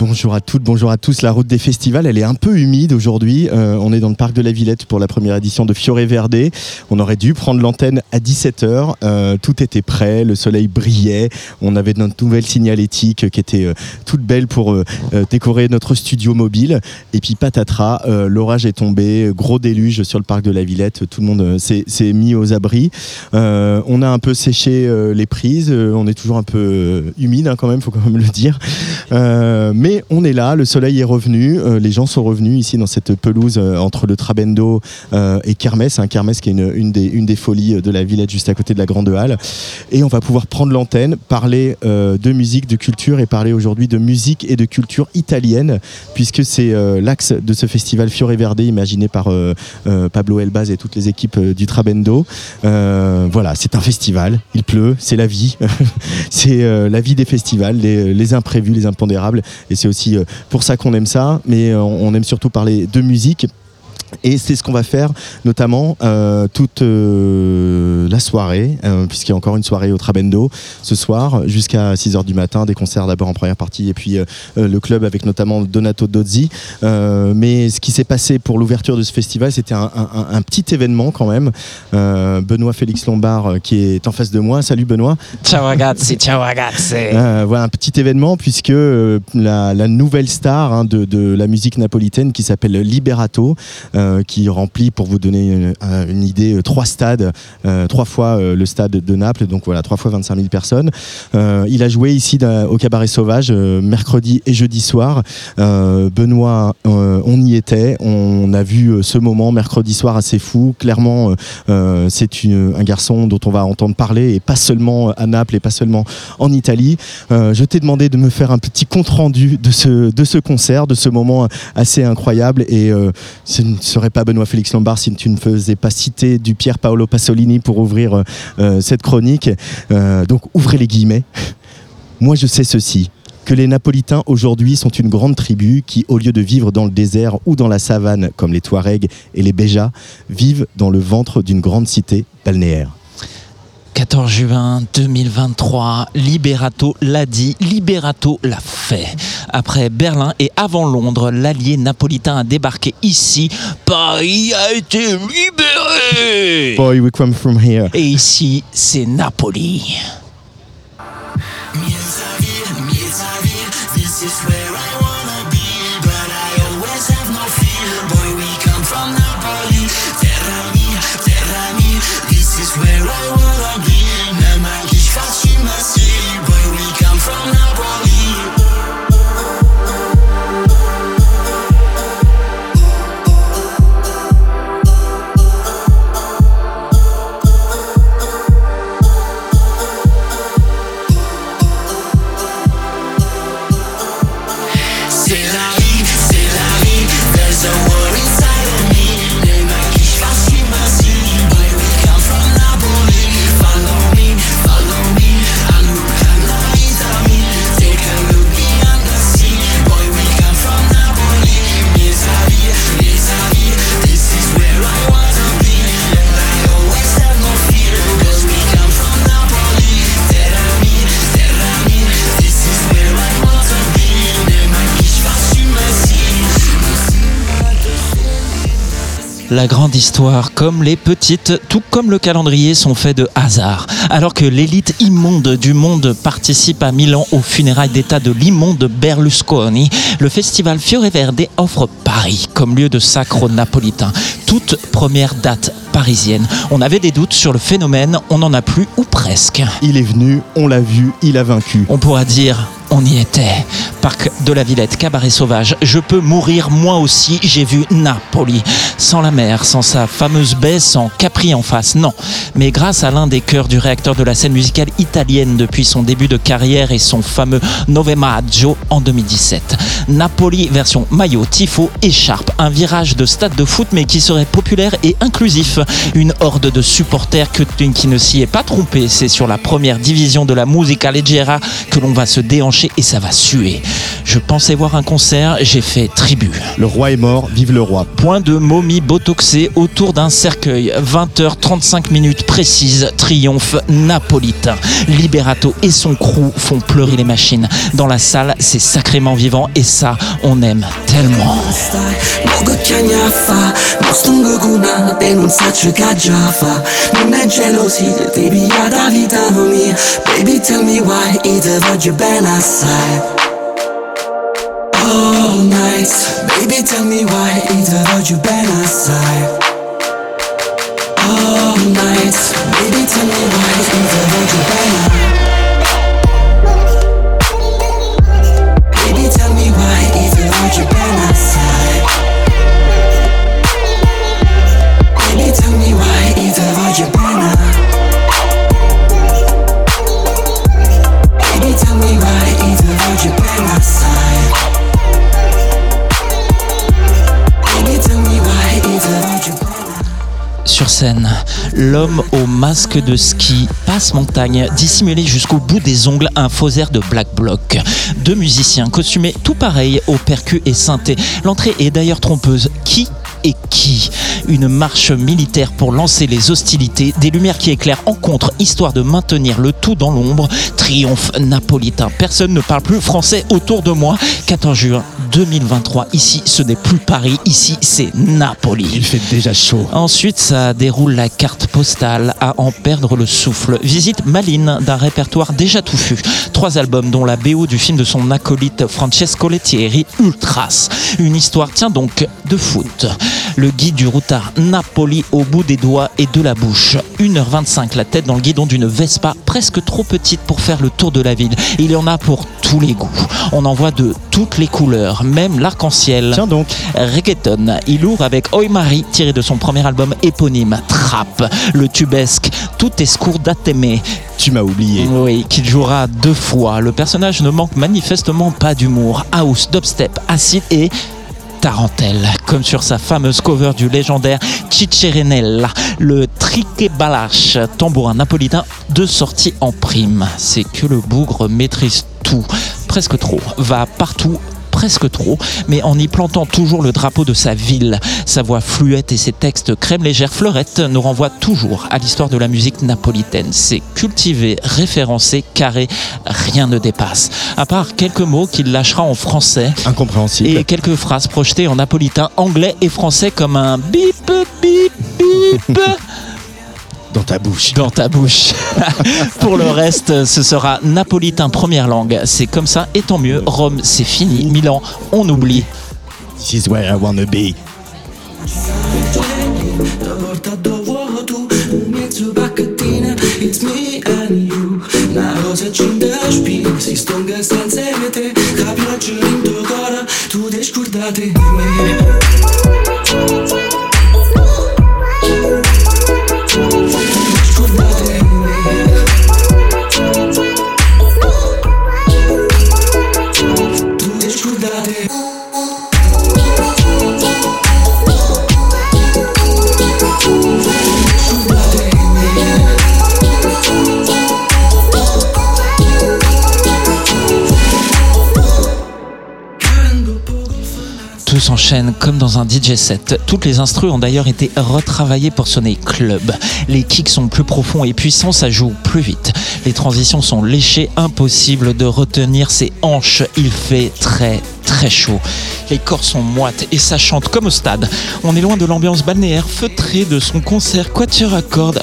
Bonjour à toutes, bonjour à tous. La route des festivals, elle est un peu humide aujourd'hui. Euh, on est dans le parc de la Villette pour la première édition de Fiore Verde. On aurait dû prendre l'antenne à 17h. Euh, tout était prêt, le soleil brillait. On avait notre nouvelle signalétique qui était euh, toute belle pour décorer notre studio mobile. Et puis patatras, l'orage est tombé, gros déluge sur le parc de la Villette. Tout le monde s'est mis aux abris. On a un peu séché les prises. On est toujours un peu humide hein, quand même, faut quand même le dire. Mais on est là, le soleil est revenu, euh, les gens sont revenus ici dans cette pelouse euh, entre le Trabendo euh, et Kermesse, un Kermesse qui est une, des, folies de la Villette juste à côté de la Grande Halle. Et on va pouvoir prendre l'antenne, parler de musique, de culture et parler aujourd'hui de musique et de culture italienne, puisque c'est l'axe de ce festival Fiore Verde imaginé par Pablo Elbaz et toutes les équipes du Trabendo. Voilà, c'est un festival, il pleut, c'est la vie, c'est la vie des festivals, les, imprévus, les impondérables, c'est aussi euh, pour ça qu'on aime ça, mais euh, on aime surtout parler de musique. Et c'est ce qu'on va faire, notamment euh, toute euh, la soirée, euh, puisqu'il y a encore une soirée au Trabendo ce soir, jusqu'à 6h du matin, des concerts d'abord en première partie, et puis le club avec notamment Donato Dozzi. Mais ce qui s'est passé pour l'ouverture de ce festival, c'était un, un- un petit événement quand même. Benoît Félix Lombard, qui est en face de moi. Salut Benoît. Ciao ragazzi, ciao ragazzi. Voilà un petit événement puisque la, la nouvelle star hein, de, de la musique napolitaine qui s'appelle Liberato, euh, qui remplit, pour vous donner une, un- une idée, euh, trois stades, euh, trois fois euh, le stade de Naples, donc voilà, trois fois 25 000 personnes. Euh, il a joué ici au Cabaret Sauvage euh, mercredi et jeudi soir. Euh, Benoît, euh, on y était, on a vu euh, ce moment mercredi soir assez fou. Clairement, euh, euh, c'est un garçon dont on va entendre parler, et pas seulement à Naples, et pas seulement en Italie. Euh, je t'ai demandé de me faire un petit compte rendu de ce, de ce concert, de ce moment assez incroyable. Et euh, ne serait pas Benoît Félix Lombard si tu ne faisais pas citer du Pier Paolo Pasolini pour ouvrir euh, euh, cette chronique. Euh, donc ouvrez les guillemets. Moi je sais ceci que les Napolitains aujourd'hui sont une grande tribu qui, au lieu de vivre dans le désert ou dans la savane comme les Touaregs et les Béjas, vivent dans le ventre d'une grande cité balnéaire. 14 juin 2023, Liberato l'a dit, Liberato l'a fait. Après Berlin et avant Londres, l'allié napolitain a débarqué ici. Paris a été libéré. Boy, we come from here. Et ici, c'est Napoli. La grande histoire, comme les petites, tout comme le calendrier, sont faits de hasard. Alors que l'élite immonde du monde participe à Milan aux funérailles d'État de l'immonde Berlusconi, le festival Fiore Verde offre Paris comme lieu de sacre napolitain. Toute première date parisienne. On avait des doutes sur le phénomène, on n'en a plus ou presque. Il est venu, on l'a vu, il a vaincu. On pourra dire, on y était. Parc de la Villette, cabaret sauvage. Je peux mourir moi aussi, j'ai vu Napoli. Sans la mer, sans sa fameuse baie, sans Capri en face, non. Mais grâce à l'un des cœurs du réacteur de la scène musicale italienne depuis son début de carrière et son fameux Nove Maggio en 2017. Napoli version maillot, tifo, écharpe. Un virage de stade de foot mais qui serait populaire et inclusif. Une horde de supporters que, qui ne s'y est pas trompé. C'est sur la première division de la Musica Leggera que l'on va se déhancher et ça va suer. Je pensais voir un concert, j'ai fait tribu. Le roi est mort, vive le roi. Point de momie botoxée autour d'un cercueil. 20h35 minutes précises. Triomphe napolitain. Liberato et son crew font pleurer les machines. Dans la salle, c'est sacrément vivant et ça, on aime tellement. Stai Poco che anni fa Non stungo kuna E non saccio che già fa Non è gelosia Ti piglia da vita mia Baby tell me why E te voglio bene assai All night. Baby tell me why E te voglio bene assai All night. Baby tell me why E te voglio bene Baby Sur scène, l'homme au masque de ski passe montagne, dissimulé jusqu'au bout des ongles un faux air de Black Bloc. Deux musiciens costumés tout pareil au percu et synthé. L'entrée est d'ailleurs trompeuse. Qui et qui Une marche militaire pour lancer les hostilités, des lumières qui éclairent en contre, histoire de maintenir le tout dans l'ombre. Triomphe napolitain. Personne ne parle plus français autour de moi. 14 juin 2023. Ici, ce n'est plus Paris. Ici, c'est Napoli. Il fait déjà chaud. Ensuite, ça déroule la carte postale à en perdre le souffle. Visite maline d'un répertoire déjà touffu. Trois albums, dont la BO du film de son acolyte Francesco Lettieri, Ultras. Une histoire, tiens donc, de foot. Le guide du routard Napoli au bout des doigts et de la bouche. 1h25, la tête dans le guidon d'une Vespa presque trop petite pour faire le tour de la ville. Il y en a pour tous les goûts. On en voit de toutes les couleurs, même l'arc-en-ciel. Tiens donc. Reggaeton. Il ouvre avec Oi Marie, tiré de son premier album éponyme, Trap. Le tubesque Tout est scourdateme. Tu m'as oublié. Oui, qu'il jouera deux fois. Le personnage ne manque manifestement pas d'humour. House, dubstep, acide et tarentelle, comme sur sa fameuse cover du légendaire Cicciarinella, le triquebalache, tambourin napolitain de sortie en prime. C'est que le bougre maîtrise tout, presque trop, va partout presque trop, mais en y plantant toujours le drapeau de sa ville. Sa voix fluette et ses textes crème légère fleurette nous renvoient toujours à l'histoire de la musique napolitaine. C'est cultivé, référencé, carré, rien ne dépasse. À part quelques mots qu'il lâchera en français Incompréhensible. et quelques phrases projetées en napolitain, anglais et français comme un bip bip bip Dans ta bouche. dans ta bouche. Pour le reste, ce sera napolitain première langue. C'est comme ça et tant mieux. Rome, c'est fini. Milan, on oublie. This is where I wanna be. Tout s'enchaîne comme dans un DJ set. Toutes les instrus ont d'ailleurs été retravaillées pour sonner club. Les kicks sont plus profonds et puissants, ça joue plus vite. Les transitions sont léchées, impossible de retenir ses hanches. Il fait très très chaud. Les corps sont moites et ça chante comme au stade. On est loin de l'ambiance balnéaire feutrée de son concert Quatuor à cordes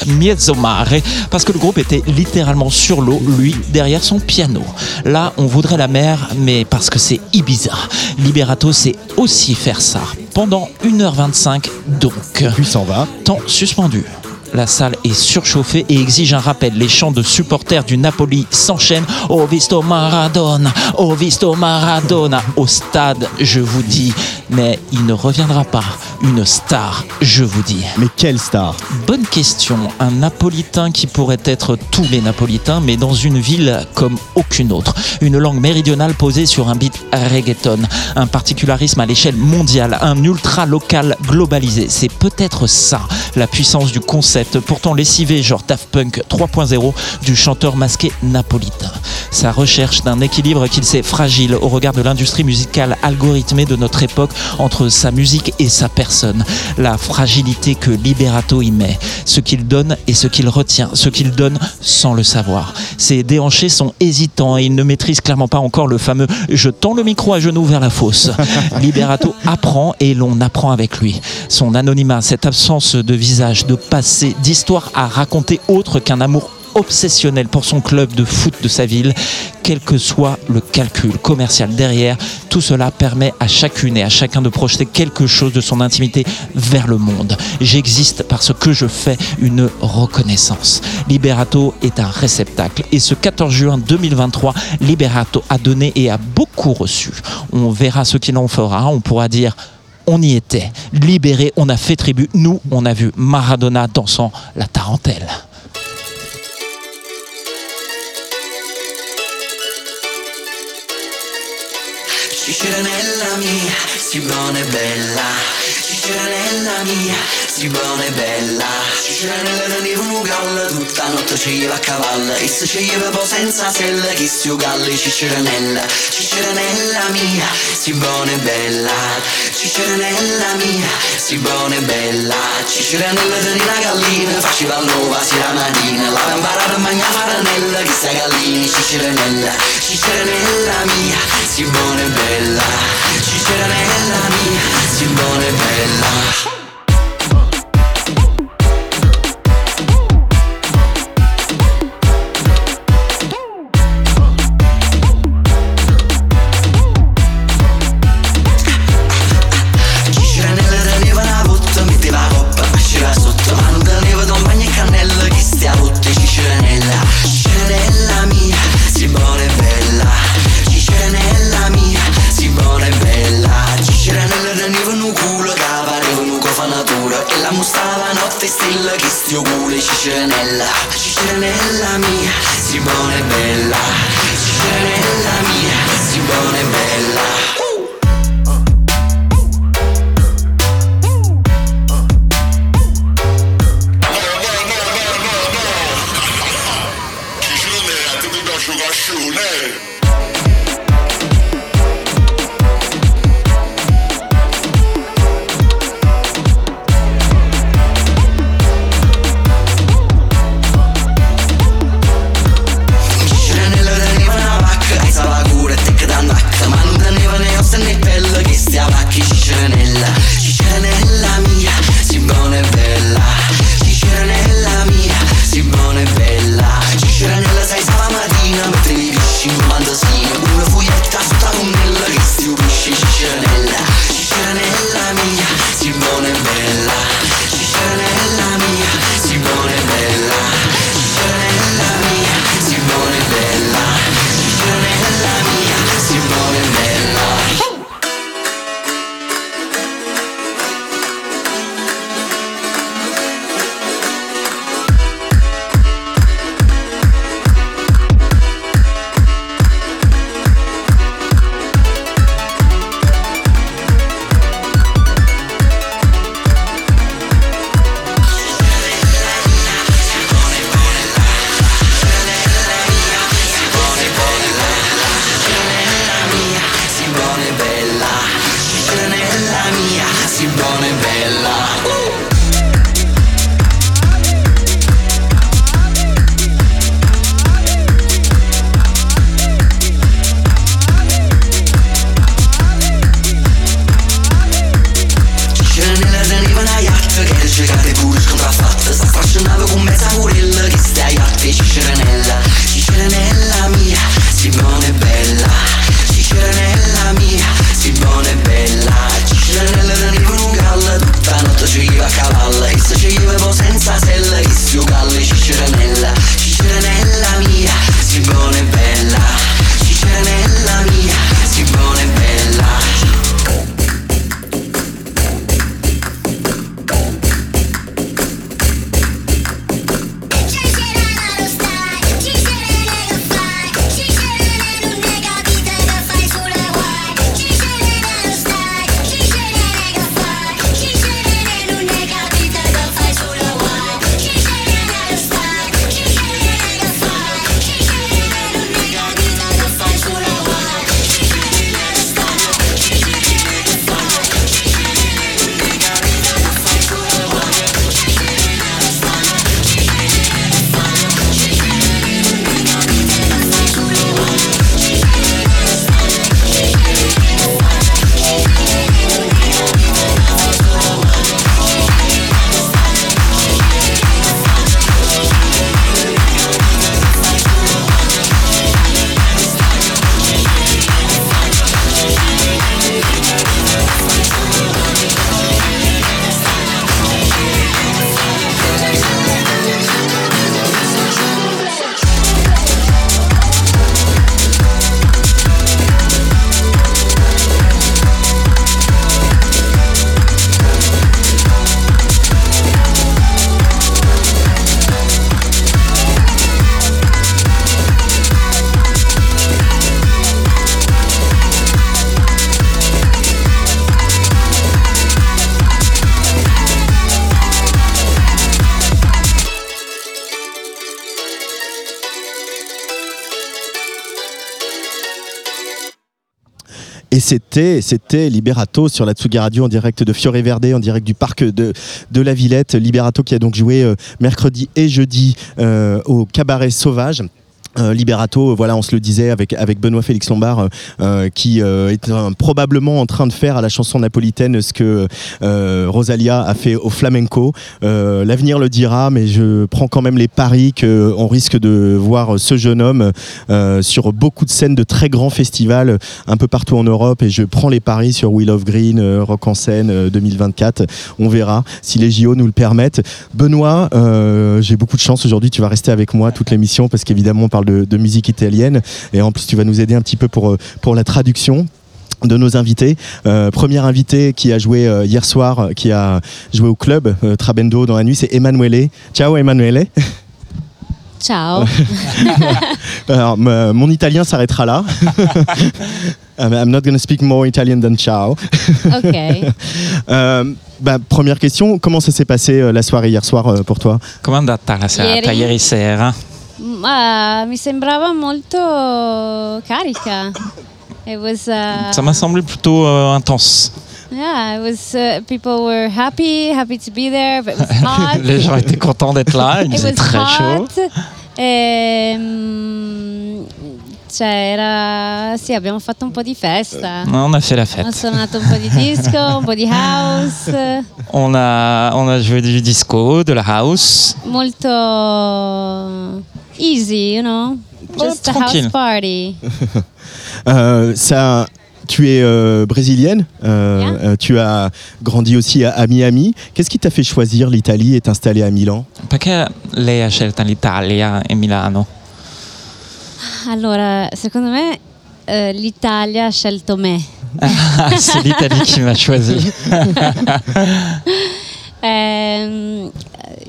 Mare parce que le groupe était littéralement sur l'eau, lui derrière son piano. Là, on voudrait la mer, mais parce que c'est Ibiza. Liberato sait aussi faire ça. Pendant 1h25 donc. Puis s'en va. Temps suspendu. La salle est surchauffée et exige un rappel. Les chants de supporters du Napoli s'enchaînent. Oh visto Maradona, oh visto Maradona. Au stade, je vous dis, mais il ne reviendra pas. Une star, je vous dis. Mais quelle star? Bonne question. Un Napolitain qui pourrait être tous les Napolitains, mais dans une ville comme aucune autre. Une langue méridionale posée sur un beat reggaeton. Un particularisme à l'échelle mondiale. Un ultra local globalisé. C'est peut-être ça, la puissance du concept, pourtant lessivé, genre Daft Punk 3.0, du chanteur masqué napolitain. Sa recherche d'un équilibre qu'il sait fragile au regard de l'industrie musicale algorithmée de notre époque entre sa musique et sa personne. La fragilité que Liberato y met. Ce qu'il donne et ce qu'il retient. Ce qu'il donne sans le savoir. Ses déhanchés sont hésitants et il ne maîtrise clairement pas encore le fameux je tends le micro à genoux vers la fosse. Liberato apprend et l'on apprend avec lui. Son anonymat, cette absence de visage, de passé, d'histoire à raconter autre qu'un amour obsessionnel pour son club de foot de sa ville, quel que soit le calcul commercial derrière, tout cela permet à chacune et à chacun de projeter quelque chose de son intimité vers le monde. J'existe parce que je fais une reconnaissance. Liberato est un réceptacle et ce 14 juin 2023, Liberato a donné et a beaucoup reçu. On verra ce qu'il en fera, on pourra dire on y était, libéré, on a fait tribut. Nous, on a vu Maradona dansant la tarentelle. Si buona e bella teneva un galla tutta notte ci iva a cavallo. E se ci iva poi senza sella chi si ugalli? Cicciranella Cicciranella mia, si buona e bella Cicciranella mia, si buona e bella Cicciranella teneva una gallina faceva l'uova si la mattina La imparata a mangiare faranella chi sta gallini? Cicciranella Cicciranella mia, si buona e bella Cicciranella mia, si buona e bella Et c'était, Liberato sur la Tsugi Radio en direct de Fiore Verde, en direct du parc de, de la Villette. Liberato qui a donc joué euh, mercredi et jeudi euh, au Cabaret Sauvage. Euh, Liberato, voilà, on se le disait avec, avec Benoît Félix Lombard, euh, euh, qui euh, est euh, probablement en train de faire à la chanson napolitaine ce que euh, Rosalia a fait au flamenco. Euh, L'avenir le dira, mais je prends quand même les paris qu'on risque de voir ce jeune homme euh, sur beaucoup de scènes de très grands festivals euh, un peu partout en Europe. Et je prends les paris sur Wheel of Green, euh, Rock en scène euh, 2024. On verra si les JO nous le permettent. Benoît, euh, j'ai beaucoup de chance aujourd'hui. Tu vas rester avec moi toute l'émission parce qu'évidemment, on parle de, de musique italienne. Et en plus, tu vas nous aider un petit peu pour, euh, pour la traduction de nos invités. Euh, premier invité qui a joué euh, hier soir, qui a joué au club euh, Trabendo dans la nuit, c'est Emanuele. Ciao Emanuele. Ciao. Alors, mon italien s'arrêtera là. I'm not going to speak more Italian than ciao. ok. Euh, bah, première question, comment ça s'est passé euh, la soirée hier soir euh, pour toi? Com'è andata la serata ieri sera? Ma mi sembrava molto carica. It was uh, Ça m'a semblé plutôt euh, intense. yeah, it was uh, people were happy, happy to be there, but it was hot. Les gens étaient contents d'être là, il it faisait was très chaud. hot. Ehm, cioè era sì, abbiamo fatto un po' di festa. On a fait la Ho fête. suonato un po' di disco, un po' di house, On a, on a joué du disco, de la house. molto easy, you know? Just a house party. Euh, ça, tu es euh, brésilienne, euh, Yeah. euh, tu as grandi aussi à, à Miami. Qu'est-ce qui t'a fait choisir l'Italie et t'installer à Milan? Perché lei ha scelto l'Italia e Milano? Allora, secondo me eh, l'Italia ha scelto me. C'est l'Italie qui m'a choisi? Ehm,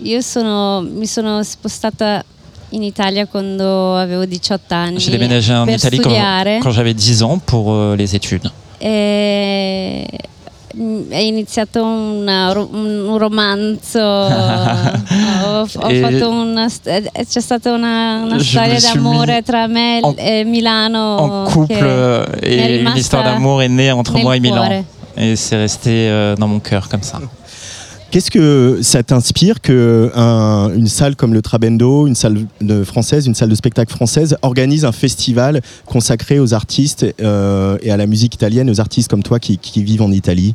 io sono, mi sono spostata in Italia quando avevo 18 anni J'ai déménagé en Italie quand, studiare quand j'avais 10 ans pour euh, les études. e mm, è iniziato una un, romanzo, ho, ho E- fatto una, c'è stata una, una storia d'amore tra me en- e Milano. en couple che euh, mi è et d'amour est née entre moi et Milan. cuore. Et c'est resté euh, dans mon cœur comme ça. Qu'est-ce que ça t'inspire que un- une salle comme le Trabendo, une salle de française, une salle de spectacle française organise un festival consacré aux artistes euh, et à la musique italienne, aux artistes comme toi qui, qui vivent en Italie?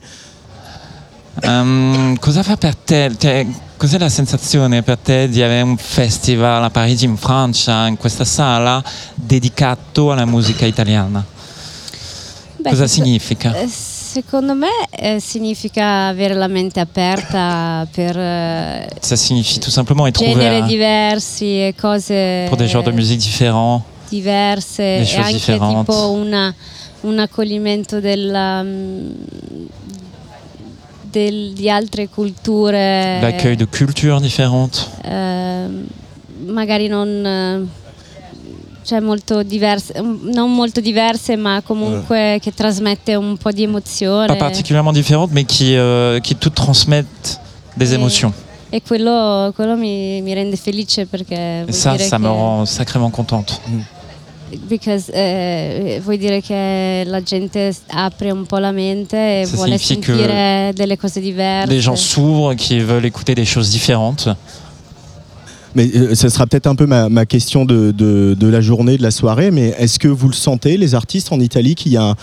Ehm, cosa fa per te? Cioè, cos'è la sensazione per te di avere un festival a Parigi, in Francia, in questa sala, dedicato alla musica italiana? Beh, Cosa significa? Secondo me eh, significa avere la mente aperta per eh, Ça signifie tout simplement être generi ouvert diversi e cose pour des genres de musique différents. diverse des e choses anche différentes. tipo una- un accoglimento della, mm, del- di altre culture L'accueil de cultures différentes. eh, magari non eh, cioè molto diverse non molto diverse ma comunque che trasmette un po' di emozione Pas particulièrement différentes, mais qui, euh, qui toutes transmettent des Et- émotions. e quello, quello mi, mi rende felice perché Et ça, dire ça me rend sacrément contente. because, eh, vuol dire che la gente apre un po' la mente e Ça vuole sentire delle cose diverse. Les gens s'ouvrent, qui veulent écouter des choses différentes. Mais euh, ce sera peut-être un peu ma, ma question de, de- de la journée, de la soirée, mais est-ce que vous le sentez, les artistes en Italie, qu'il y a un,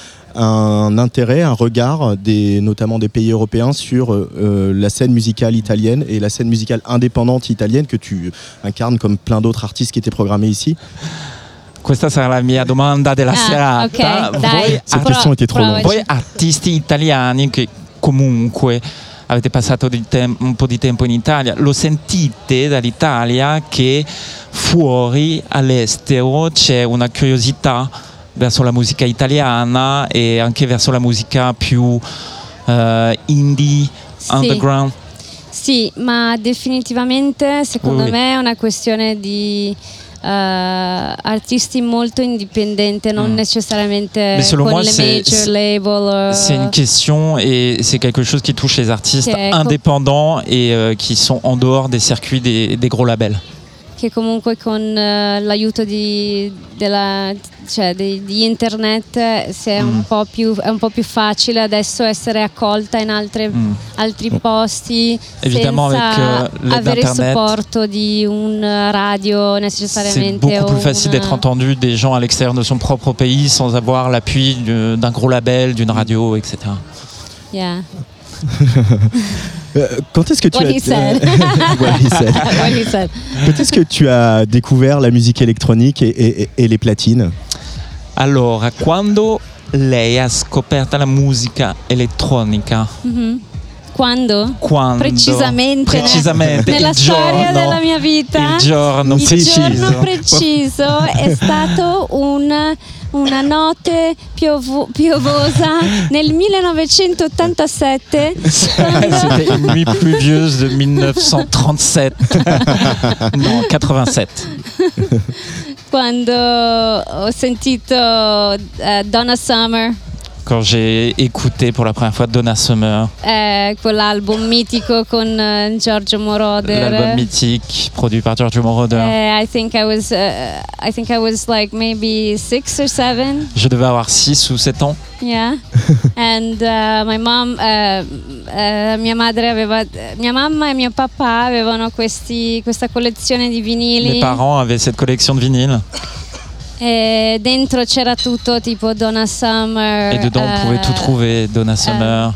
un intérêt, un regard, des, notamment des pays européens, sur euh, euh, la scène musicale italienne et la scène musicale indépendante italienne que tu incarnes comme plein d'autres artistes qui étaient programmés ici? Questa sarà la mia domanda della Ah, serata. Voi, Cette question était trop longue. voi artisti italiani che comunque avete passato tem- un po' di tempo in Italia, lo sentite dall'Italia che fuori all'estero c'è una curiosità verso la musica italiana e anche verso la musica più eh, indie, Sì. underground? Sì, ma definitivamente secondo Oui, me è una questione di artisti molto indipendenti, non Mm. necessariamente Mais selon con moi, le c'est- major c'est- label. eh, C'est une question et c'est quelque chose qui touche les artistes indépendants et euh, qui sont en dehors des circuits des, des gros labels. Che comunque con eh, l'aiuto di, della- cioè, di, di internet eh, è, Mm. un po più, è un po' più facile adesso essere accolta in altre- Mm. altri posti Évidemment, senza avere il supporto di un radio C'est necessariamente beaucoup o plus facile d'être entendu des gens à l'extérieur de son propre pays sans avoir l'appui d'un gros label, d'une radio, etc. Yeah. Euh, quand est-ce que tu What as he said. What he said. What he said. Quand est-ce que tu as découvert la musique électronique et, et- et les platines? Allora, quando lei ha scoperto la musica elettronica? Mhm. Quando? Quando? Precisamente. Precisamente. Nella il storia giorno, della mia vita. Il giorno Il preciso. giorno preciso è stato un- una notte piovo- piovosa nel 1987 quando, C'était une nuit pluvieuse de 1937. non, 87. quando ho sentito eh, Donna Summer, Quand j'ai écouté pour la première fois Donna Summer, eh, quell'album mitico con eh, Giorgio Moroder. l'album mythique produit par Giorgio Moroder. Eh, I think I was, uh, I think I was like maybe six or seven. Je devais avoir 6 ou 7 ans. Yeah, and uh, my mom, uh, mia madre aveva, mia mamma e mio papà avevano questi, questa collezione di Mes vinili parents avaient cette collection de vinyles e dentro c'era tutto tipo Donna Summer, et dedans on pouvait tout uh, trouver Donna Summer,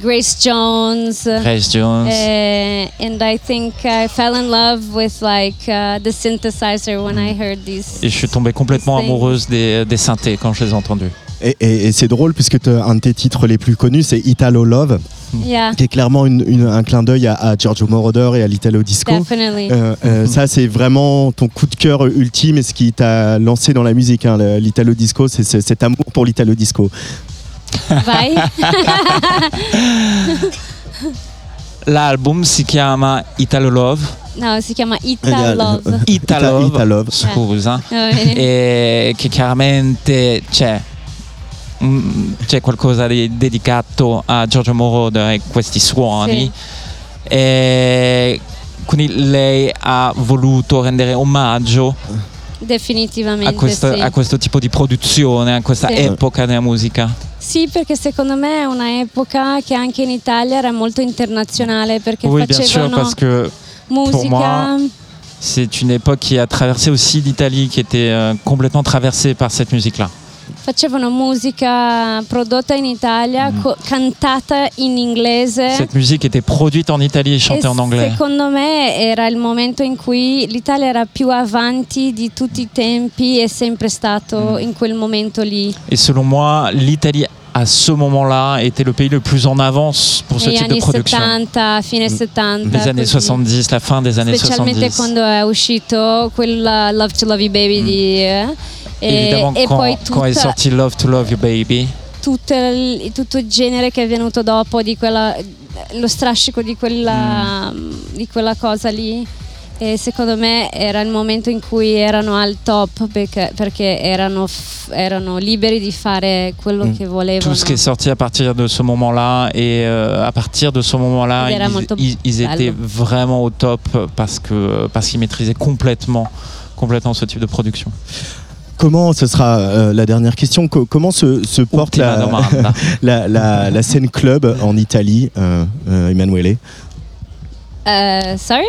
Grace Jones. Grace Jones. Uh, and I think I fell in love with like uh, the synthesizer when I heard these. Et je suis tombée complètement amoureuse des, des synthés quand je les ai entendus. Et, et- et c'est drôle puisque un de tes titres les plus connus, c'est Italo Love, Yeah, qui est clairement une- une- un clin d'œil à, à Giorgio Moroder et à l'Italo Disco. definitely. Euh, euh, ça, c'est vraiment ton coup de cœur ultime et ce qui t'a lancé dans la musique. hein, L'Italo Disco, c'est cet amour pour l'Italo Disco. Vai. L'album si chiama Italo Love. No, si chiama Eh, Ita Love. Italove, Italove. scusa, Eh, e che chiaramente c'è, c'è qualcosa di dedicato a Giorgio Moroder e questi suoni. E quindi lei ha voluto rendere omaggio Definitivamente a questo, sì. a questo tipo di produzione, a questa Sì. epoca della musica. Sì, perché secondo me è una epoca che anche in Italia era molto internazionale perché Oui, sûr, facevano parce que musica c'est une époque qui a traversé aussi l'Italie, qui était euh, complètement traversée par cette musique-là. Facevano musica prodotta in Italia, Mm. co- cantata in inglese. Cette musique était produite en Italie et chantée E en anglais. secondo me era il momento in cui l'Italia era più avanti di tutti i tempi, è sempre Mm. stato in quel momento lì. Et selon moi, l'Italie à ce moment-là était le pays le plus en avance pour ce type de production. 70, fine 70. Les années così. 70, la fin des années Specialmente 70. quando è uscito quella Love to Love You Baby di... eh, Évidemment, e quand, poi quand est sorti Love to Love You Baby, tutto il, tutto il genere che è venuto dopo di quella, lo strascico di quella, Mm. di quella cosa lì e secondo me era il momento in cui erano al top perché, perché erano, f- erano liberi di fare quello Mm. che volevano tout ce qui est sorti à partir de ce moment-là, et euh, à partir de ce moment-là, ils, ils- ils étaient vraiment au top parce que parce qu'ils maîtrisaient complètement complètement ce type de production. Comment, ce sera euh, la dernière question, co- comment se, se porte la, la, la- la scène club en Italie, euh, euh, Emanuele? Eh, sorry?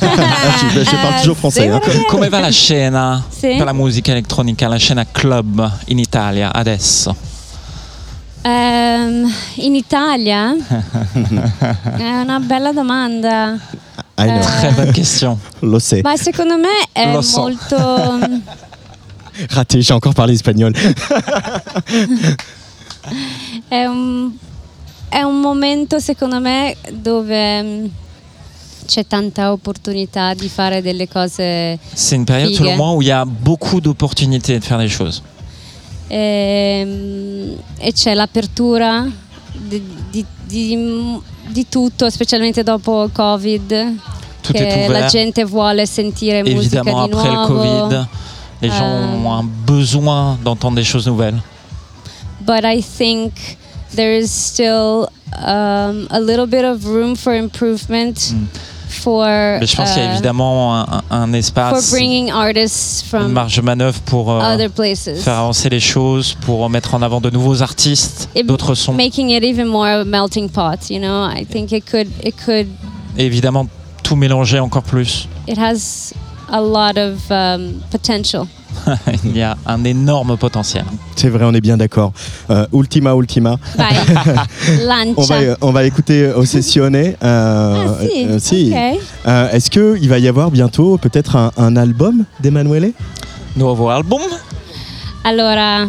Ah, je, je parle toujours français. sì, hein. Come va la scena Sì. per la musica elettronica, la scena club in Italia adesso? Ehm, in Italia? è una bella domanda. I know, Eh. Très bonne question. lo sais. Ma secondo me è Lo so. molto... Raté, j'ai encore parlé espagnol. È un, è un momento, secondo me, dove mm, c'è tanta opportunità di fare delle cose C'est une période, Figue. selon moi, où il y a beaucoup d'opportunités de faire des choses. ehm, e c'è l'apertura di, di- di- di tutto, specialmente dopo il Covid, Tout est la gente vuole sentire musica Évidemment, di après le. Covid, les gens Euh, ont un besoin d'entendre des choses nouvelles. But I think there is still um, a little bit of room for improvement Mm. For Mais je pense qu'il y a uh, évidemment un, un- un for espace, bringing artists une from marge de manœuvre pour euh, other places, faire avancer les choses, pour mettre en avant de nouveaux artistes, d'autres sons. making it even more a melting pot. You know, I think it could it could Et évidemment, tout mélanger encore plus. it has a lot of um, potential. Il y a un énorme potentiel. C'est vrai, on est bien d'accord. Euh, ultima, ultima. On va, on va écouter Ossessione. Euh, ah si, euh. Euh, Est-ce qu'il va y avoir bientôt peut-être un, un album d'Emanuele Nuovo album Allora,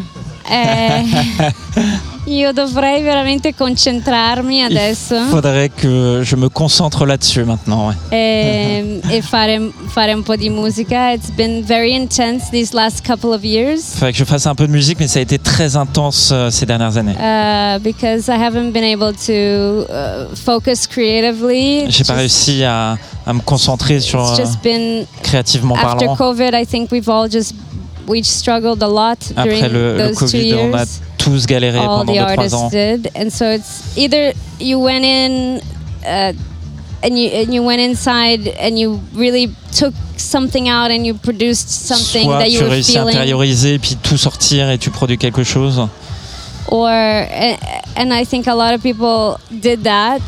eh, io dovrei veramente concentrarmi adesso Faudrait que je me concentre là-dessus maintenant. ouais. e, e fare, fare un po' di musica. It's been very intense these last couple of years Faudrait que je fasse un peu de musique, mais ça a été très intense euh, ces dernières années. uh, because I haven't been able to uh, focus creatively. J'ai pas réussi à, à me concentrer sur It's euh, just been créativement after parlant. COVID. I think we've all just we struggled a lot Après during le, le those two Covid, on a years. Tous galéré all pendant the 2-3 artists ans. did and so it's either you went in uh, and you and you went inside and you really took something out and you produced something Soit that you tu were réussis à feeling intérioriser puis tout sortir et tu produis quelque chose. or and I think a lot of people did that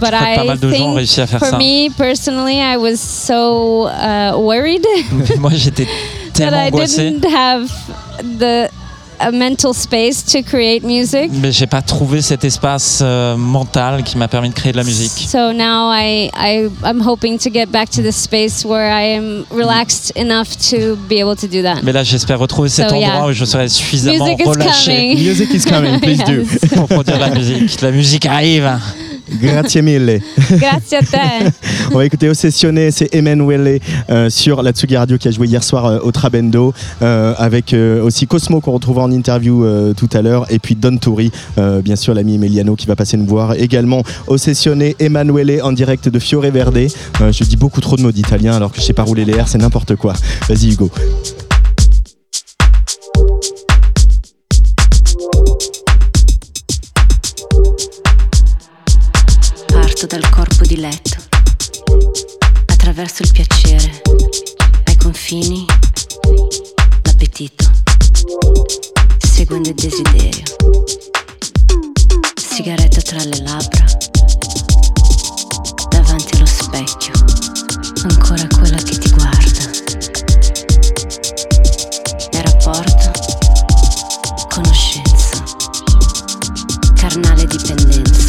but que pas I mal de gens ont think réussi à faire for ça. me personally I was so uh, worried Moi j'étais that tellement I angoissé, didn't have the a mental space to create music mais j'ai pas trouvé cet espace euh, mental qui m'a permis de créer de la musique. So now I, I I'm hoping to get back to the space where I am relaxed enough to be able to do that. Mais là j'espère retrouver cet So, endroit yeah. où je serai suffisamment Music is relâché coming. Music is coming, please do. Yes. pour produire de la musique. La musique arrive. Grazie mille. Grazie a te. On va écouter Ossessione, c'est Emanuele euh, sur la Tsugi Radio qui a joué hier soir euh, au Trabendo euh, avec aussi Cosmo qu'on retrouvera en interview tout à l'heure et puis Don Turi, euh, bien sûr l'ami Emiliano qui va passer nous voir également Ossessione, Emanuele en direct de Fiore Verde. Je dis beaucoup trop de mots d'italien alors que je sais pas rouler les airs, c'est n'importe quoi. Vas-y Hugo. Parto dal corpo di letto, attraverso il piacere, ai confini, l'appetito, seguendo il desiderio. Sigaretta tra le labbra, davanti allo specchio, ancora quella che ti guarda. E rapporto, conoscenza, carnale dipendenza.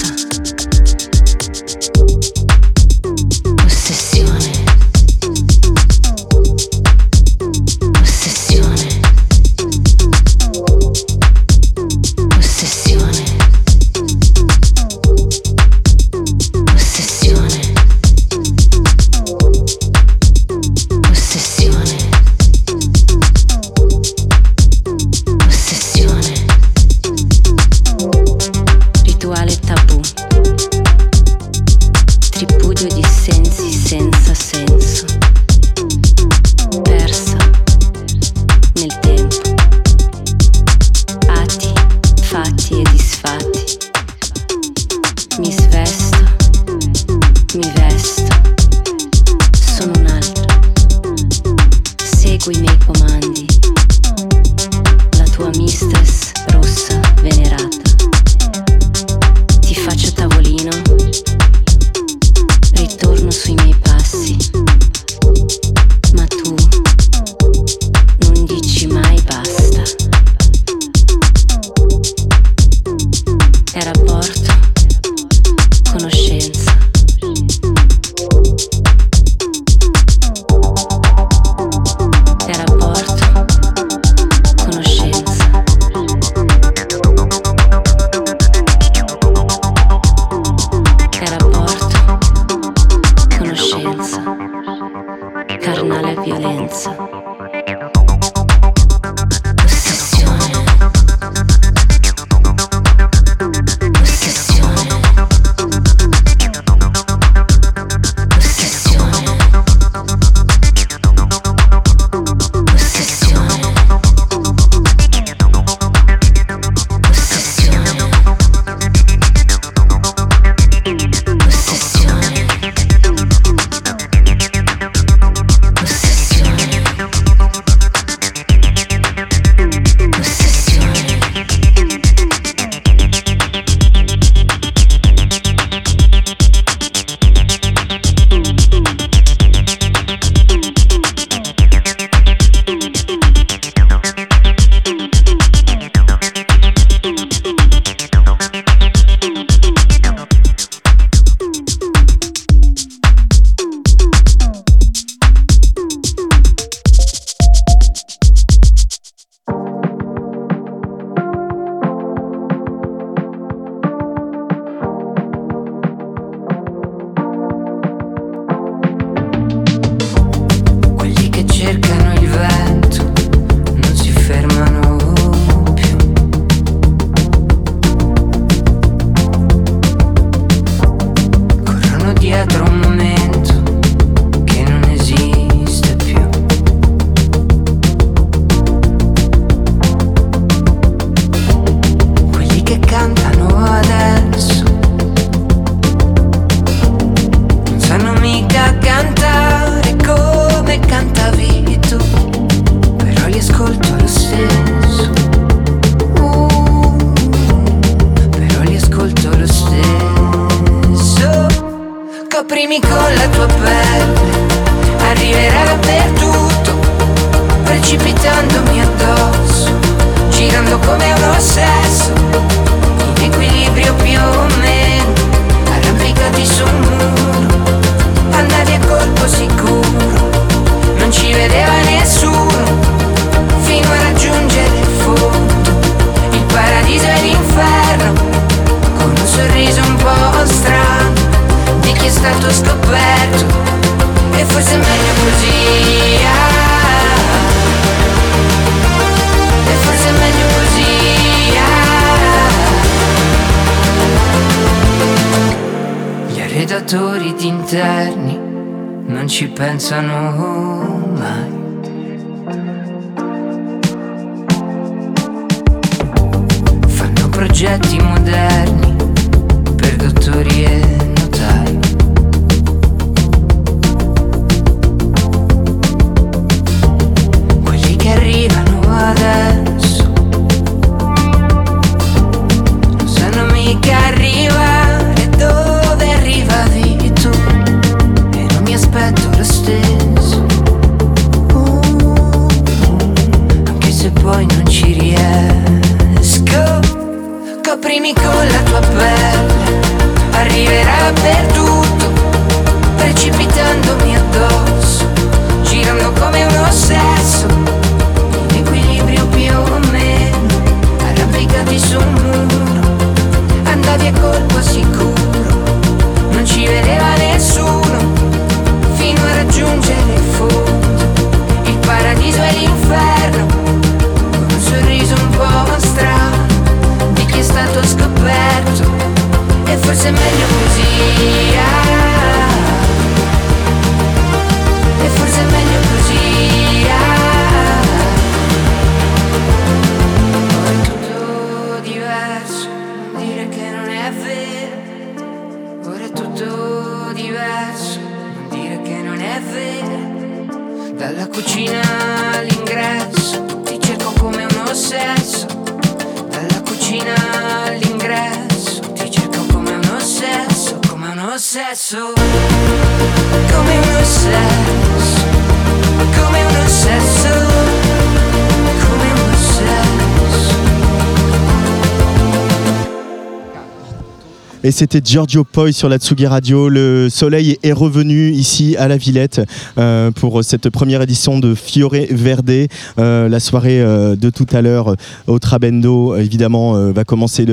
Et c'était Giorgio Poi sur la Tsugi Radio. Le soleil est revenu ici à la Villette euh, pour cette première édition de Fiore Verde. Euh, la soirée euh, de tout à l'heure au Trabendo, évidemment, va commencer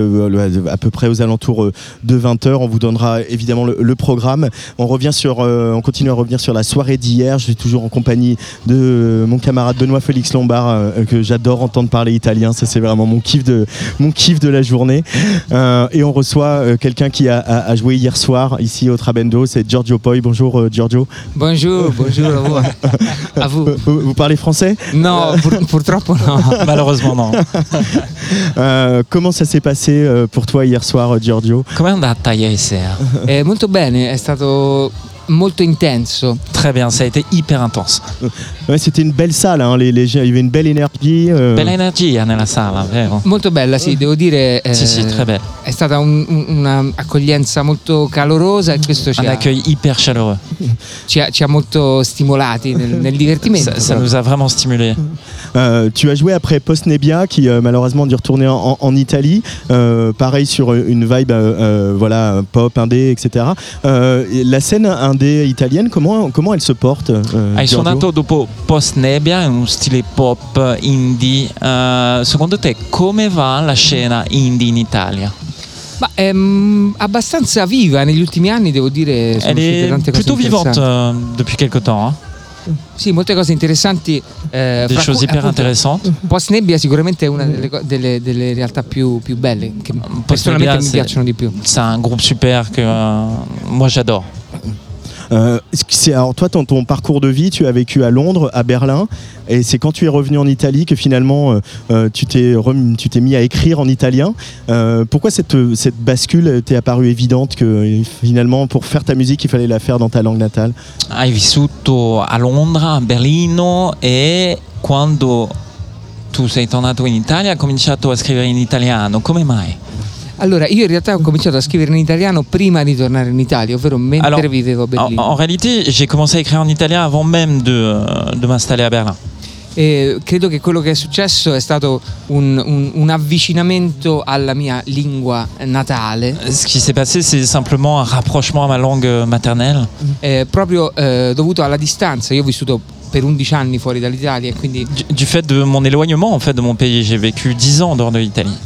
à peu près aux alentours de 20h. On vous donnera évidemment le, le programme. On, revient sur, on continue à revenir sur la soirée d'hier. Je suis toujours en compagnie de mon camarade Benoît Félix Lombard, que j'adore entendre parler italien. Ça, c'est vraiment mon kiff de, mon kiff de la journée. Et on reçoit euh, quelqu'un qui a, a- a joué hier soir ici au Trabendo, c'est Giorgio Poi. Bonjour euh, Giorgio. Bonjour, bonjour à vous. À vous. Vous, vous parlez français? No, pur- purtroppo no. Malheureusement, non. Euh, Comment ça s'est passé euh, pour toi hier soir, Giorgio? Com'è andata ieri sera? Eh, molto bene, è stato molto intenso. Très bien, ça a été hyper intense. Ouais, C'était une belle salle, hein, les, les gens- il y avait une belle énergie. euh, Bella energia nella sala, vero? Molto bella, sì, devo dire. eh, Sì, sì, très belle. È stata un- un- un'accoglienza molto calorosa e questo ci Un ha, accueil hyper chaleureux. ci ha- ci ha molto stimolati nel, nel divertimento. Ça, ça nous a vraiment stimulés. Euh, tu as joué après Post Nebbia qui euh, malheureusement a dû retourner en, en- en Italie. Euh, pareil sur une vibe euh, voilà pop, indé, etc. Euh, et la scène indé italienne, comment, comment elle se porte euh, Hai Giorgio suonato dopo Post Nebbia in uno stile pop indie. Eh, secondo te come va la scena indie in Italia? Ma è mm, abbastanza viva negli ultimi anni, devo dire. Sono Elle tante cose plutôt vivante euh, depuis quelque temps. Sì, molte cose interessanti. eh, Des choses cui, hyper appunto, intéressantes. Post Nebbia sicuramente è una delle, delle- delle realtà più, più belle, che personalmente mi c'est- piacciono di più. C'est un groupe super que euh, moi j'adore. Euh, c'est- alors toi, dans ton parcours de vie, tu as vécu à Londres, à Berlin, et c'est quand tu es revenu en Italie que finalement euh, euh, tu t'es rem- tu t'es mis à écrire en italien. Euh, pourquoi cette, cette bascule t'est apparue évidente que finalement pour faire ta musique il fallait la faire dans ta langue natale? Hai vissuto a Londra, a Berlino e quando tu sei tornato in Italia hai cominciato a scrivere in italiano. Come mai? Allora, io in realtà ho cominciato a scrivere in italiano prima di tornare in Italia, ovvero mentre Alors, vivevo a En, Berlino. en réalité, j'ai commencé à écrire en italien avant même de, de m'installer à Berlin. E credo che quello che è successo è stato un, un- un avvicinamento alla mia lingua natale, Ce qui s'est passé, c'est simplement un rapprochement à ma langue maternelle, eh, proprio eh, dovuto alla distanza. Io ho vissuto per 11 anni fuori dall'Italia quindi du, du fait de mon éloignement en fait de mon pays. J'ai vécu 10 ans dehors de l'Italie.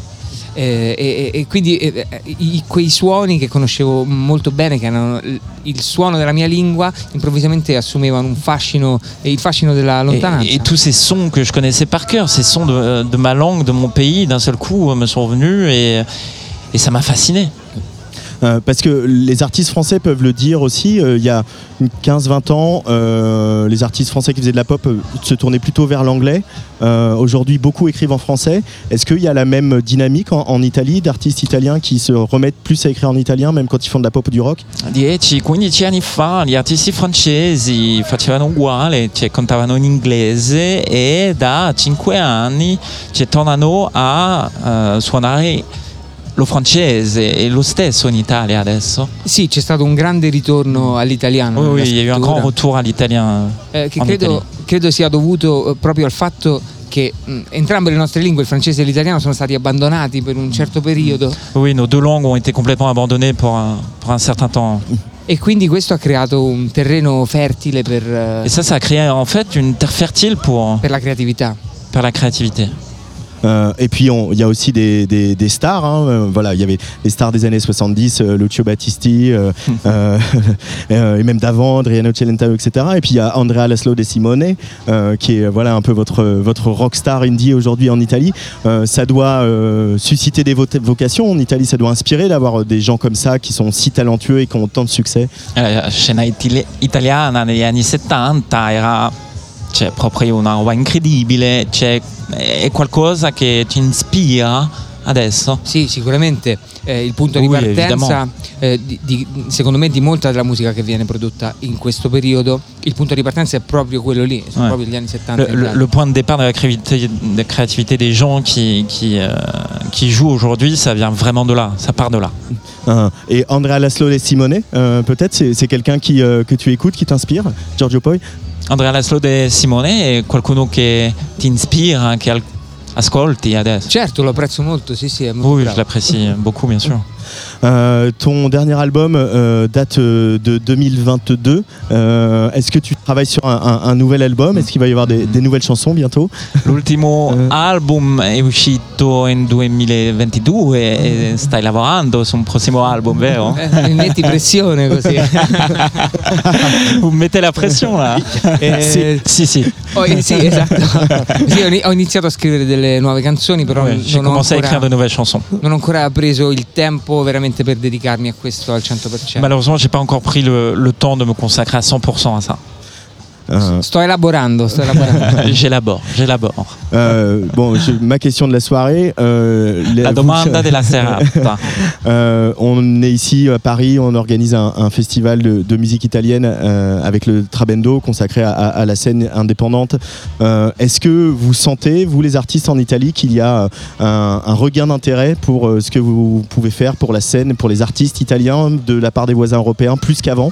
Eh, e, e quindi eh, i- quei suoni che conoscevo molto bene, che erano il- suono della mia lingua, improvvisamente assumevano un fascino, il fascino della lontananza. et tous ces sons que je connaissais par cœur, ces sons de, de ma langue, de mon pays, d'un seul coup me sont venus et, et ça m'a fasciné. Euh, parce que les artistes français peuvent le dire aussi. euh, il y a 15-20 ans, euh, les artistes français qui faisaient de la pop se tournaient plutôt vers l'anglais. Aujourd'hui, beaucoup écrivent en français. Est-ce qu'il y a la même dynamique en, en Italie d'artistes italiens qui se remettent plus à écrire en italien, même quand ils font de la pop ou du rock? 10-15 anni fa gli artisti francesi facevano uguale, cioè cantavano in inglese e da 5 anni cioè, tornano a eh, suonare lo francese e lo stesso in Italia adesso. Sì, c'è stato un grande ritorno all'italiano. Oui, nella oui, il y a eu un grand retour à l'italien. Eh, che credo, credo sia dovuto eh, proprio al fatto che mh, entrambe le nostre lingue, il francese e l'italiano, sono stati abbandonati per un certo periodo Oui, nos deux langues ont été complètement abandonnées pour un, pour un certain temps. e quindi questo ha creato un terreno fertile per, eh, Et ça, ça a créé en fait une terre fertile pour, per la creatività. pour la créativité. Euh, et puis il y a aussi des, des- des stars. hein, euh, voilà, il y avait les stars des années 70, euh, Lucio Battisti, euh, euh, euh, et même d'avant, Adriano Celentano, etc. Et puis il y a Andrea Laszlo De Simone, euh, qui est voilà un peu votre votre rockstar indie aujourd'hui en Italie. Euh, ça doit euh, susciter des vocations en Italie. Ça doit inspirer d'avoir des gens comme ça qui sont si talentueux et qui ont tant de succès. Eh, La itali- italiana negli anni 70 era cioè, proprio una roba incredibile, cioè, è qualcosa che ci ispira adesso. Sì, sicuramente eh, il punto di Oui, partenza, eh, di- di- secondo me, di molta della musica che viene prodotta in questo periodo, il punto di partenza è proprio quello lì, sono Ouais. proprio gli anni 70. Le, le- le point de départ de la créativité, de créativité des gens qui, qui, euh, qui jouent aujourd'hui, ça vient vraiment de là, ça part de là. Euh, et Andrea Laszlo De Simone, euh, peut-être c'est c'est quelqu'un qui euh, que tu écoutes, qui t'inspire, Giorgio Poi. Andrea Laszlo De Simone è qualcuno che ti ispira, che ascolti adesso. Certo, lo apprezzo molto, sì, sì, è molto Oui, je bravo. l'apprécie beaucoup, bien sûr. Euh, ton dernier album euh, date euh, de 2022. Euh, Est-ce que tu travailles sur un, un- un nouvel album? Est-ce qu'il va y avoir des, des nouvelles chansons bientôt? L'ultimo Eh. album è uscito in 2022 e stai lavorando su un prossimo album, vero? Eh, mi metti pressione così. Vous me mettez la pression là Eh, Si, si. oh, eh, sì, esatto. Sì, ho ini- ho iniziato a scrivere delle nuove canzoni, però Ouais, J'ai non, ho commencé à ancora, écrire de nouvelles chansons. non ho ancora preso il tempo veramente per dedicarmi a questo al 100%. Malheureusement, j'ai pas encore pris le, le temps de me consacrer à 100% à ça. Euh, Sto elaborando, sto elaborando. j'élabore, j'élabore. euh, Bon, je- ma question de la soirée. euh, les- La vous- domanda della serata. Euh, on est ici à Paris, on organise un, un festival de, de musique italienne euh, avec le Trabendo consacré à, à- à la scène indépendante. Euh, Est-ce que vous sentez, vous les artistes en Italie, qu'il y a un, un regain d'intérêt pour euh, ce que vous pouvez faire pour la scène, pour les artistes italiens de la part des voisins européens, plus qu'avant?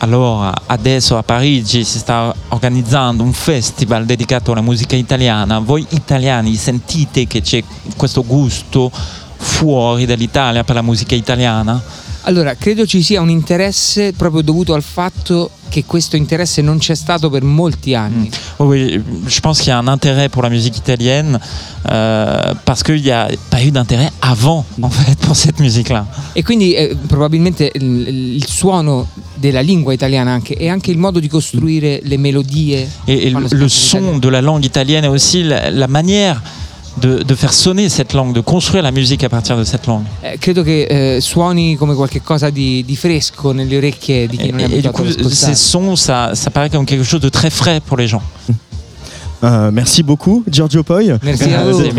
Allora, adesso a Parigi si sta organizzando un festival dedicato alla musica italiana. Voi italiani sentite che c'è questo gusto fuori dall'Italia per la musica italiana? Allora, credo ci sia un interesse proprio dovuto al fatto che questo interesse non c'è stato per molti anni. Oui, oui, je pense qu'il y a un intérêt pour la musique italienne euh, parce qu'il n'y a pas eu d'intérêt avant, en fait, pour cette musique-là. E quindi eh, probabilmente il, il suono della lingua italiana anche e anche il modo di costruire le melodie. Et, et le, quando si le canta in son italiano. de la langue italienne et aussi la, la manière de, de faire sonner cette langue, de construire la musique à partir de cette langue. Eh, credo che eh, suoni come qualcosa di, di fresco nelle orecchie di chi Et, non è et du abituato coup, ad ascoltare. ces sons, ça, ça paraît comme quelque chose de très frais pour les gens. Euh, merci beaucoup, Giorgio Poi. Merci à vous. d'être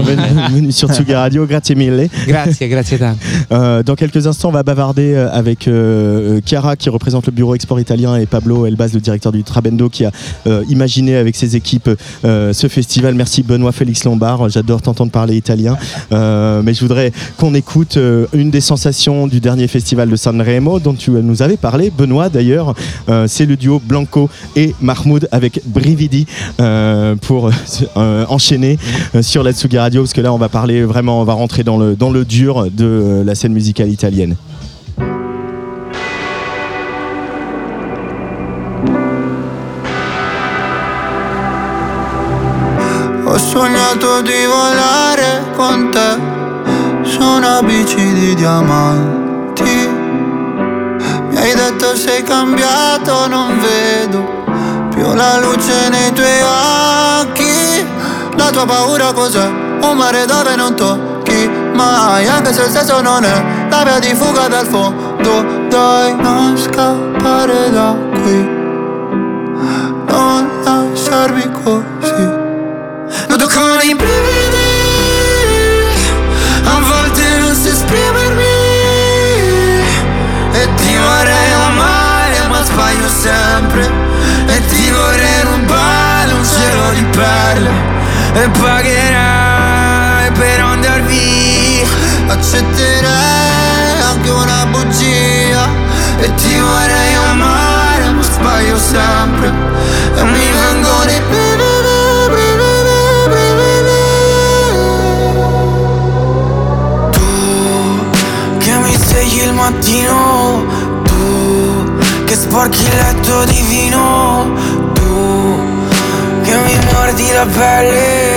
venu, sur Tsuga Radio. Grazie mille. Grazie, grazie tanto. Euh, dans quelques instants, on va bavarder euh, avec euh, Chiara qui représente le bureau export italien et Pablo Elbaz, le directeur du Trabendo, qui a euh, imaginé avec ses équipes euh, ce festival. Merci Benoît Félix Lombard. J'adore t'entendre parler italien. Euh, mais je voudrais qu'on écoute euh, une des sensations du dernier festival de Sanremo dont tu nous avais parlé, Benoît d'ailleurs. Euh, C'est le duo Blanco et Mahmoud avec Brividi euh, pour euh, enchaîner euh, sur la Tsugi Radio parce que là on va parler vraiment, on va rentrer dans le, dans le dur de euh, la scène musicale italienne. Ho sognato di volare con te su una bici di diamanti. Mi hai detto sei cambiato, non vedo più la luce nei tuoi occhi. La tua paura cos'è? Un mare dove non tocchi mai, anche se il senso non è la via di fuga dal fondo. Dai, non scappare da qui, non lasciarmi così. Noto come i brividi, a volte non so esprimermi. E ti vorrei amare, ma sbaglio sempre. Di perle. E pagherai per andar via. Accetterei anche una bugia. E ti vorrei amare, ma sbaglio sempre. E mi vengono i brividi, brividi, brividi. Tu che mi svegli il mattino Tu che sporchi il letto di vino Tu che mi mordi la pelle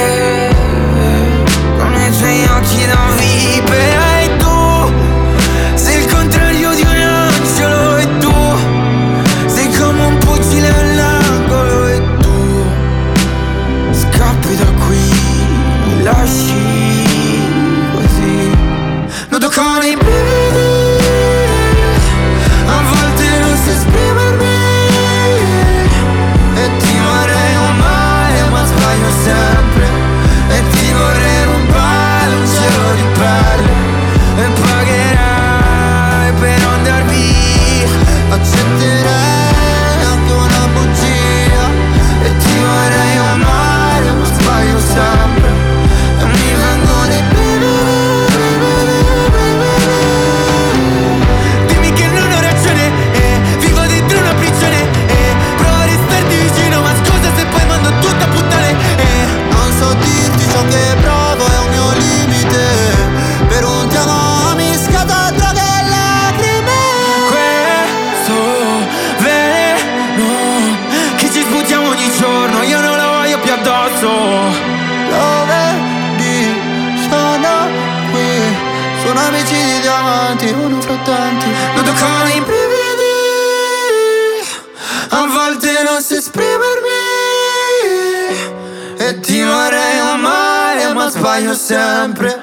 sempre.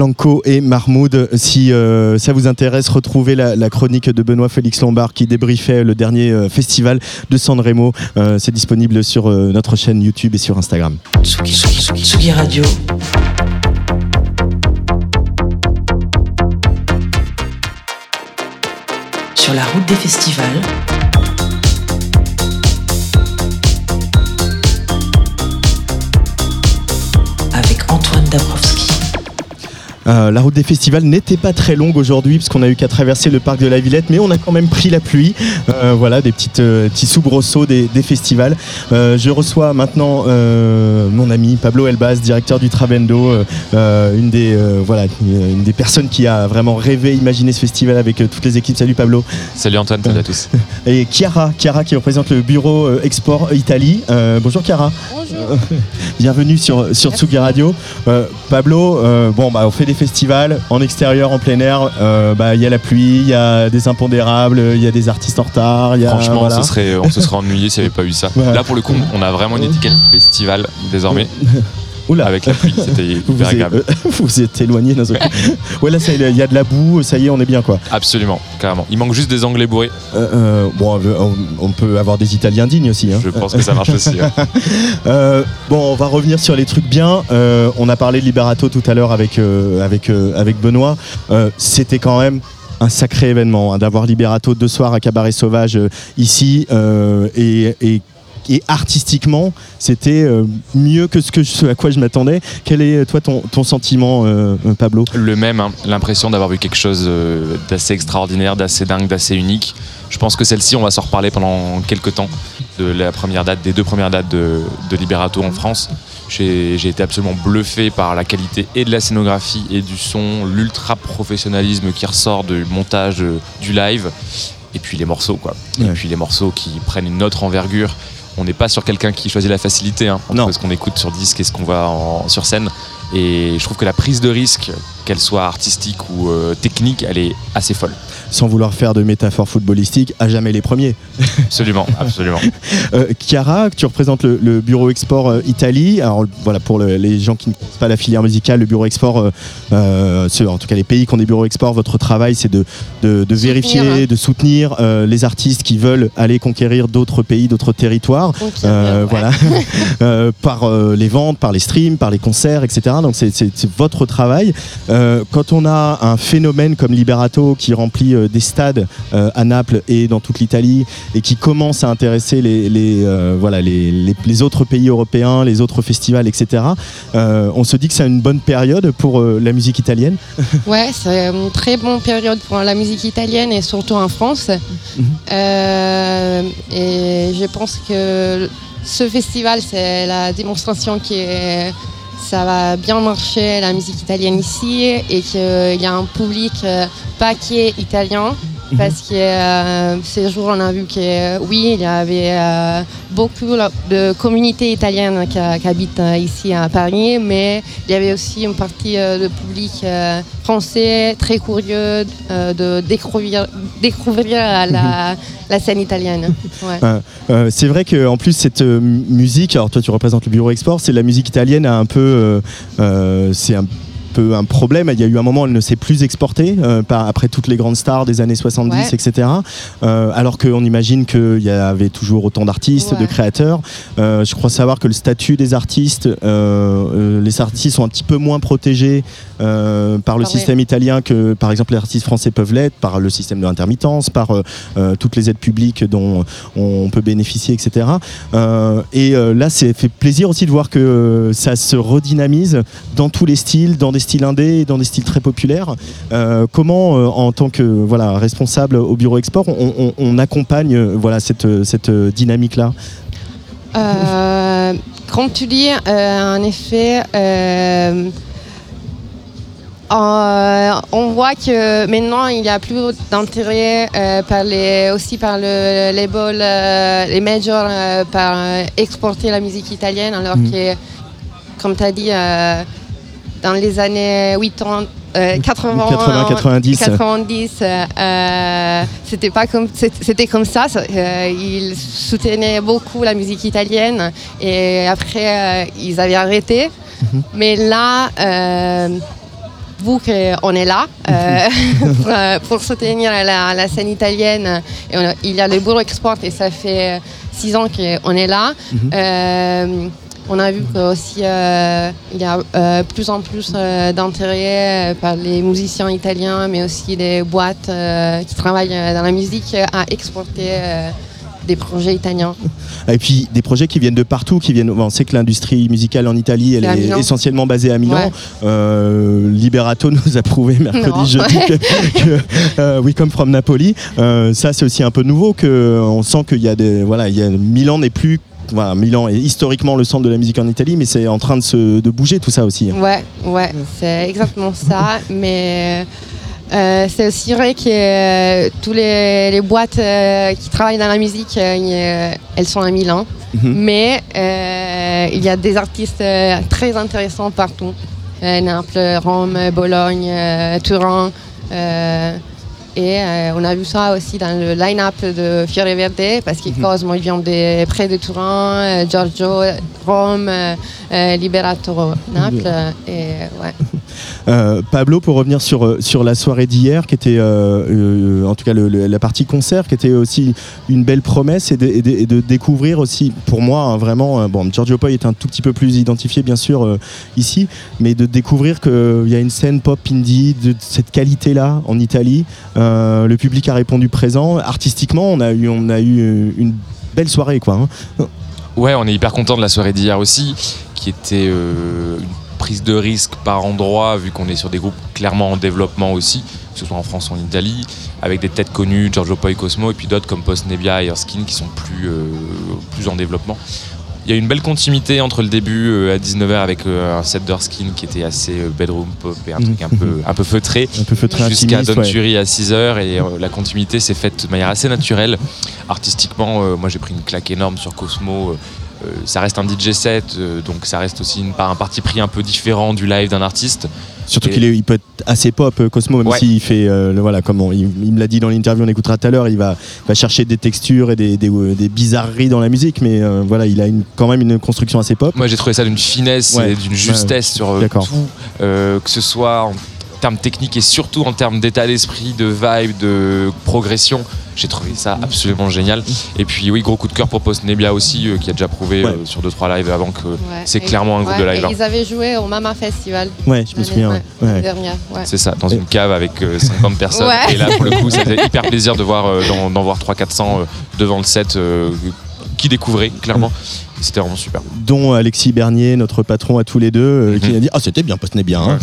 Blanco et Mahmoud. Si euh, ça vous intéresse, retrouvez la, chronique de Benoît Félix Lombard qui débriefait le dernier euh, festival de Sanremo. Euh, C'est disponible sur notre chaîne YouTube et sur Instagram. Tsugi, Tsugi, Tsugi Radio. Sur la route des festivals. Avec Antoine Dabrowski. Euh, la route des festivals n'était pas très longue aujourd'hui parce qu'on a eu qu'à traverser le parc de la Villette, mais on a quand même pris la pluie. Euh, voilà, des petites, euh, petits soubresauts des, des festivals. Euh, je reçois maintenant euh, mon ami Pablo Elbaz, directeur du Travendo, une des euh, voilà, une des personnes qui a vraiment rêvé, imaginé ce festival avec euh, toutes les équipes. Salut Pablo. Salut Antoine, salut à tous. Et Chiara, Chiara qui représente le bureau euh, Export Italie. Euh, bonjour Chiara. Bonjour. Bienvenue sur, sur Tsugi Radio. Euh, Pablo, euh, bon, bah, on fait des festivals en extérieur, en plein air. Euh, bah, Il y a la pluie, il y a des impondérables, il y a des artistes en retard. il y a- Franchement, voilà. ce serait, on se serait ennuyé s'il n'y avait pas eu ça. Ouais. Là, pour le coup, on a vraiment une étiquette festival désormais. Oula. Avec la pluie, c'était Vous hyper agréable. euh, vous êtes éloigné d'un seul coup. Ouais, là, il y a de la boue, ça y est, on est bien quoi. Absolument, carrément. Il manque juste des Anglais bourrés. Euh, euh, bon, on, on peut avoir des Italiens dignes aussi. hein. Je pense que ça marche aussi. ouais. Euh, bon, on va revenir sur les trucs bien. On a parlé de Liberato tout à l'heure avec, avec, avec Benoît. C'était quand même un sacré événement hein, d'avoir Liberato deux soirs à Cabaret Sauvage euh, ici euh, et, et et artistiquement, c'était euh, mieux que ce, que à quoi je m'attendais. Quel est toi ton, ton sentiment, euh, euh, Pablo? Le même, hein, l'impression d'avoir vu quelque chose d'assez extraordinaire, d'assez dingue, d'assez unique. Je pense que celle-ci, on va s'en reparler pendant quelques temps de la première date, des deux premières dates de, de Liberato en France. J'ai été absolument bluffé par la qualité et de la scénographie et du son, l'ultra professionnalisme qui ressort du montage du live, et puis les morceaux quoi. Et puis les morceaux qui prennent une autre envergure. On n'est pas sur quelqu'un qui choisit la facilité hein, entre Non. ce qu'on écoute sur disque et ce qu'on voit en- sur scène. Et je trouve que la prise de risque, qu'elle soit artistique ou euh, technique, elle est assez folle. Sans vouloir faire de métaphores footballistiques, à jamais les premiers. Absolument, absolument. Euh, Chiara, tu représentes le, le bureau export euh, Italie. Alors voilà, pour le- les gens qui ne connaissent pas la filière musicale, le bureau export, euh, euh, en tout cas les pays qui ont des bureaux export, votre travail c'est de, de, de vérifier, de soutenir euh, les artistes qui veulent aller conquérir d'autres pays, d'autres territoires. Euh, Voilà, Euh, par euh, les ventes, par les streams, par les concerts, etc. Donc c'est votre travail. Euh, quand on a un phénomène comme Liberato qui remplit euh, des stades euh, à Naples et dans toute l'Italie et qui commence à intéresser les, les, voilà, les, les- les autres pays européens, les autres festivals, etc. on se dit que c'est une bonne période pour la musique italienne. Ouais, c'est une très bonne période pour la musique italienne et surtout en France. Euh, et je pense que ce festival, c'est la démonstration que ça va bien marcher la musique italienne ici et qu'il y a un public euh, pas qui est italien. Parce que euh, ces jours, on a vu que oui, il y avait euh, beaucoup de communautés italiennes qui, qui habitent euh, ici à Paris, mais il y avait aussi une partie euh, de public euh, français très curieux euh, de découvrir, découvrir la, la scène italienne. Ouais. Euh, euh, c'est vrai qu'en plus cette euh, musique, alors toi tu représentes le bureau export, c'est la musique italienne a un peu, euh, euh, c'est un peu un problème. Il y a eu un moment, elle ne s'est plus exportée euh, par- après toutes les grandes stars des années 70, Ouais. etc. Euh, alors qu'on imagine qu'il y avait toujours autant d'artistes, de créateurs. Euh, je crois savoir que le statut des artistes, les artistes sont un petit peu moins protégés par le système italien que par exemple les artistes français peuvent l'être, par le système de l'intermittence, par toutes les aides publiques dont on peut bénéficier, etc. Et là, c'est fait plaisir aussi de voir que ça se redynamise dans tous les styles, dans des styles indés, et dans des styles très populaires. Euh, comment, euh, en tant que voilà responsable au bureau export, on, on- on accompagne euh, voilà cette, cette dynamique-là? Comme tu dis, en effet, euh, on voit que maintenant il y a plus d'intérêt euh, par les, aussi par le label, euh, les majors, par exporter la musique italienne, alors Mhm. que, comme tu as dit, dans les années 80, euh, 80, 80, 90. 90, euh, euh, c'était pas comme c'était comme ça. euh, ils soutenaient beaucoup la musique italienne et après euh, ils avaient arrêté. Mais là, euh, vu qu'on est là euh, pour, euh, pour soutenir la, la scène italienne, et on a- il y a le Bureau Export et ça fait euh, six ans qu'on est là. Euh, on a vu qu'il y a euh, plus en plus euh, d'intérêt euh, par les musiciens italiens, mais aussi les boîtes euh, qui travaillent euh, dans la musique euh, à exporter euh, des projets italiens. Et puis des projets qui viennent de partout, qui viennent. on sait que l'industrie musicale en Italie, elle est essentiellement basée à Milan. Ouais. Euh, Liberato nous a prouvé mercredi, Non. jeudi que, que, euh, We Come from Napoli. Euh, ça, c'est aussi un peu nouveau que on sent qu'il y a des voilà, il y a Milan n'est plus voilà, Milan est historiquement le centre de la musique en Italie, mais c'est en train de se de bouger tout ça aussi. hein. Ouais, ouais, c'est exactement ça. Mais euh, c'est aussi vrai que euh, tous les, boîtes euh, qui travaillent dans la musique, elles sont à Milan. Mhm. Mais il y a des artistes très intéressants partout. Naples, Rome, Bologne, Turin. Et euh, on a vu ça aussi dans le line-up de Fiore Verde, parce que Cosmo il vient de, près de Turin, euh, Giorgio, Rome, euh, euh, Liberato, Naples. Et ouais. Euh, Pablo, pour revenir sur, euh, sur la soirée d'hier, qui était, euh, en tout cas la partie concert, qui était aussi une belle promesse et de, découvrir aussi, pour moi, hein, vraiment, bon, Giorgio Poi est un tout petit peu plus identifié, bien sûr, ici, mais de découvrir qu'il y a une scène pop indie de cette qualité-là en Italie. Le public a répondu présent. Artistiquement, on a eu, on a eu une belle soirée, quoi. hein. Ouais, on est hyper content de la soirée d'hier aussi, qui était prise de risque par endroit, vu qu'on est sur des groupes clairement en développement aussi, que ce soit en France ou en Italie, avec des têtes connues, Giorgio Poi Cosmo, et puis d'autres comme Post Nebia et Erskine qui sont plus, euh, plus en développement. Il y a une belle continuité entre le début euh, à 19h avec euh, un set d'Erskine qui était assez euh, bedroom pop et un truc un peu, un peu feutré, Un peu feutré, jusqu'à Don ouais. À 6h et la continuité s'est faite de manière assez naturelle. Artistiquement, moi j'ai pris une claque énorme sur Cosmo. Euh, ça reste un DJ set, euh, donc ça reste aussi une, un parti pris un peu différent du live d'un artiste. Surtout qu'il il peut être assez pop, euh, Cosmo, même Ouais. s'il fait, euh, le- voilà, comment il, il me l'a dit dans l'interview, on écoutera tout à l'heure, il va, va chercher des textures et des, des, des bizarreries dans la musique, mais euh, voilà, il a une- quand même une construction assez pop. Moi j'ai trouvé ça d'une finesse Ouais. et d'une justesse sur tout, euh, que ce soit en termes techniques et surtout en termes d'état d'esprit, de vibe, de progression. J'ai trouvé ça absolument génial. Et puis oui, gros coup de cœur pour Post Nebia aussi, euh, qui a déjà prouvé Ouais. euh, sur 2-3 lives avant que Ouais. c'est clairement un groupe ouais, de live. et hein. ils avaient joué au Mama Festival. Ouais, je me souviens. dernière. C'est ça, dans une cave avec euh, 50 personnes. Ouais. Et là, pour le coup, ça faisait hyper plaisir de voir, euh, d'en, voir 300-400 euh, devant le set euh, qui découvraient clairement. C'était vraiment super. Dont Alexis Bernier, notre patron à tous les deux, euh, qui Mhm. a dit Ah, c'était bien, Postnet bien. hein.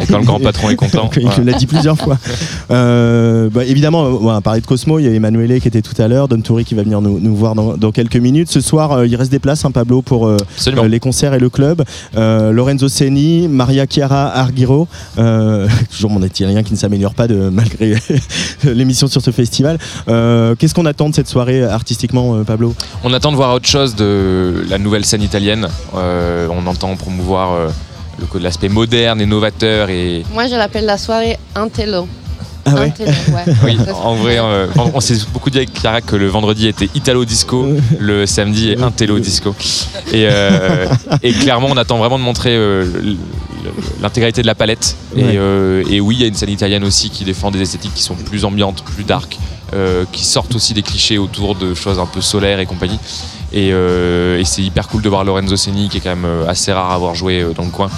Et quand le grand patron est content. il l'a dit plusieurs fois. Euh, bah, évidemment, euh, on va parler de Cosmo. Il y a Emanuele qui était tout à l'heure, Don Touri qui va venir nous, nous voir dans, dans quelques minutes. Ce soir, euh, il reste des places, hein, Pablo, pour les concerts et le club. Lorenzo Seni, Maria Chiara Argiro, toujours mon italien qui ne s'améliore pas de, malgré l'émission sur ce festival. Qu'est-ce qu'on attend de cette soirée artistiquement, Pablo? On attend de voir autre chose de la nouvelle scène italienne. Euh, on entend promouvoir euh, le- l'aspect moderne et novateur. Et Moi, je l'appelle la soirée Intello. Ah ouais Intello, ouais. oui, en vrai, euh, on, on s'est beaucoup dit avec Clara que le vendredi était Italo Disco, le samedi est Intello Disco. Et, euh, et clairement, on attend vraiment de montrer euh, l'intégralité de la palette. Ouais. Et, euh, et oui, il y a une scène italienne aussi qui défend des esthétiques qui sont plus ambiantes, plus dark, euh, qui sortent aussi des clichés autour de choses un peu solaires et compagnie. Et, euh, et c'est hyper cool de voir Lorenzo Seni, qui est quand même euh, assez rare à avoir joué dans le coin,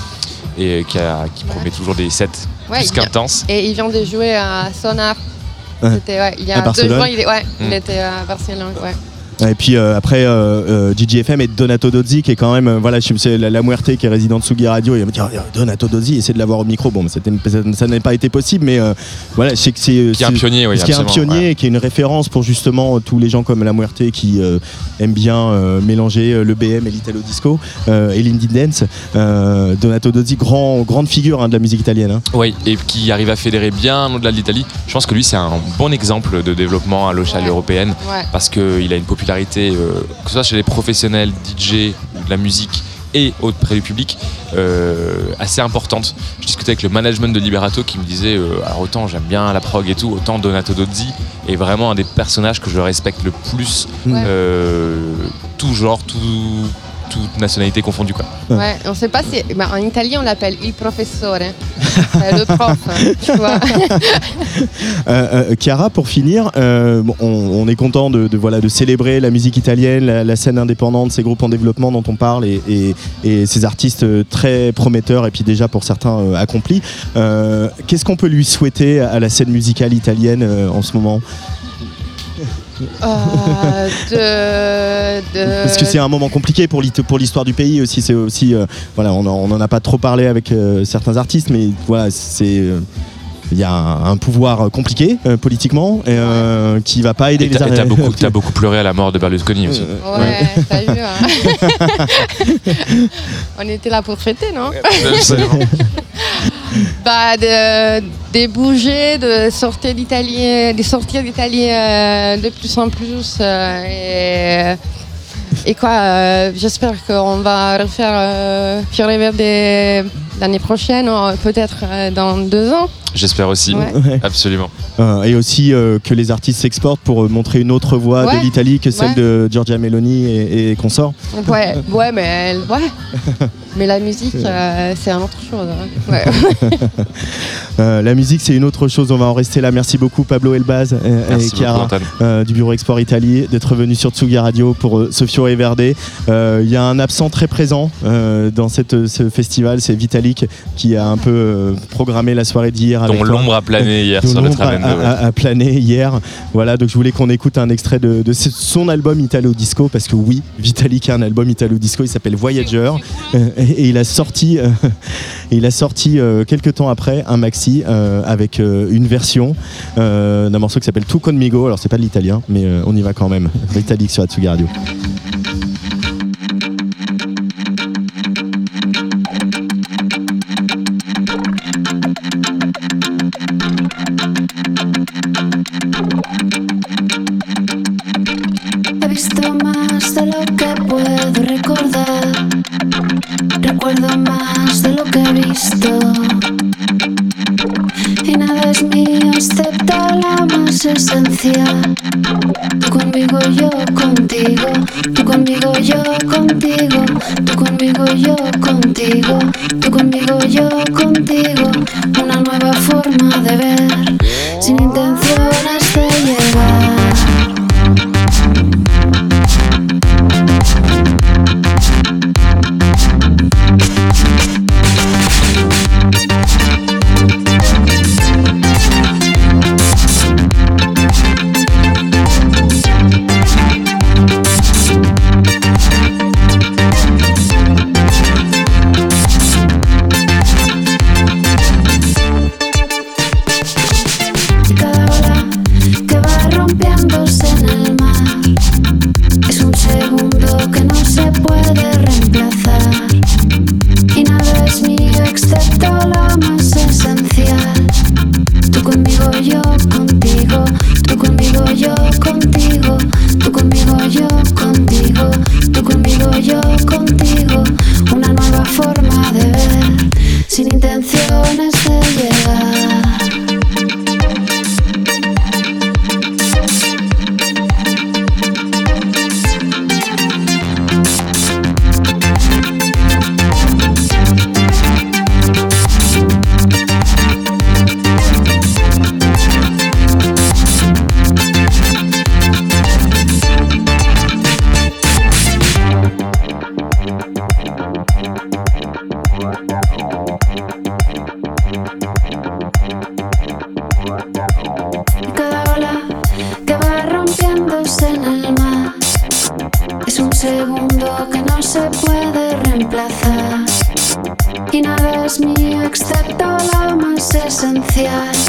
et qui, a- qui promet toujours des sets Ouais, plus qu'intenses. Et il vient de jouer à Sonar. Ouais. C'était, ouais, il y a deux jours, il, est- ouais, il Mm. était à Barcelone. Ouais. Et puis euh, après, euh, euh, Gigi FM et Donato Dozzi, qui est quand même, euh, voilà, je c'est la, la Muerte qui est résident de Sugi Radio. Il m'a dit Donato Dozzi, essaie de l'avoir au micro. Bon, ça, n'a pas été possible, mais euh, voilà, sais que c'est. Qui est un c'est- pionnier, oui, ce qui est un pionnier ouais. et qui est une référence pour justement euh, tous les gens comme la Muerte qui euh, aiment bien euh, mélanger euh, le BM et l'Italo Disco euh, et l'Indie Dance. Euh, Donato Dozzi, grand, grande figure hein, de la musique italienne. hein. Oui, et qui arrive à fédérer bien au-delà de l'Italie. Je pense que lui, c'est un bon exemple de développement à l'échelle Ouais. européenne Ouais. parce qu'il a une popularité, euh, que ce soit chez les professionnels, DJ, de la musique et auprès du public, euh, assez importante. Je discutais avec le management de Liberato qui me disait euh, alors autant j'aime bien la prog et tout, autant Donato Dozzi est vraiment un des personnages que je respecte le plus, Ouais. euh, tout genre, tout, toute nationalité confondue. Quoi. Ouais, on sait pas si. ben, en italien, on l'appelle il professore. C'est le prof, tu vois. Euh, euh, Chiara, pour finir, euh, on, on est content de, de, voilà, de célébrer la musique italienne, la, la scène indépendante, ces groupes en développement dont on parle et, et- et ces artistes euh, très prometteurs et puis déjà pour certains euh, accomplis. Euh, Qu'est-ce qu'on peut lui souhaiter à la scène musicale italienne euh, en ce moment? Euh, de, de- Parce que c'est un moment compliqué pour l'histoire du pays aussi. C'est aussi, euh, voilà, on n'en a pas trop parlé avec euh, certains artistes, mais voilà, c'est euh, il y a un, un pouvoir compliqué euh, politiquement et, euh, qui va pas aider Et les t'as et ar- t'as beaucoup, t'as beaucoup pleuré à la mort de Berlusconi aussi. Ouais, t'as vu. hein. on était là pour fêter, non? Absolument. Bah, de, bouger, de sortir d'Italie, de sortir d'Italie euh, de plus en plus. euh, et, et quoi, euh, j'espère qu'on va refaire euh, l'année prochaine, peut-être dans deux ans. J'espère aussi, Ouais. Absolument. Euh, et aussi euh, que les artistes s'exportent pour euh, montrer une autre voix Ouais. de l'Italie que celle Ouais. de Giorgia Meloni et, et consorts. Ouais, ouais, mais elle- ouais. Mais la musique, euh, c'est une autre chose. hein. Ouais. Euh, la musique, c'est une autre chose. On va en rester là. Merci beaucoup, Pablo Elbaz et, et Chiara euh, du bureau Export Italie d'être venu sur Tsugi Radio pour euh, Sofio et Verde. Euh, Il y a un absent très présent euh, dans cette, ce festival, c'est Vitalik qui a un peu euh, programmé la soirée d'hier hier Dont l'ombre a plané hier sur le a, a- a plané hier. Voilà, donc je voulais qu'on écoute un extrait de, son album Italo Disco parce que oui, Vitalik a un album Italo Disco, il s'appelle Voyager Euh, et, et il a sorti, euh, il a sorti euh, quelques temps après un maxi euh, avec euh, une version euh, d'un morceau qui s'appelle Tu Conmigo. Alors c'est pas de l'italien, mais euh, on y va quand même. Vitalik sur Atsugi Radio. gracias.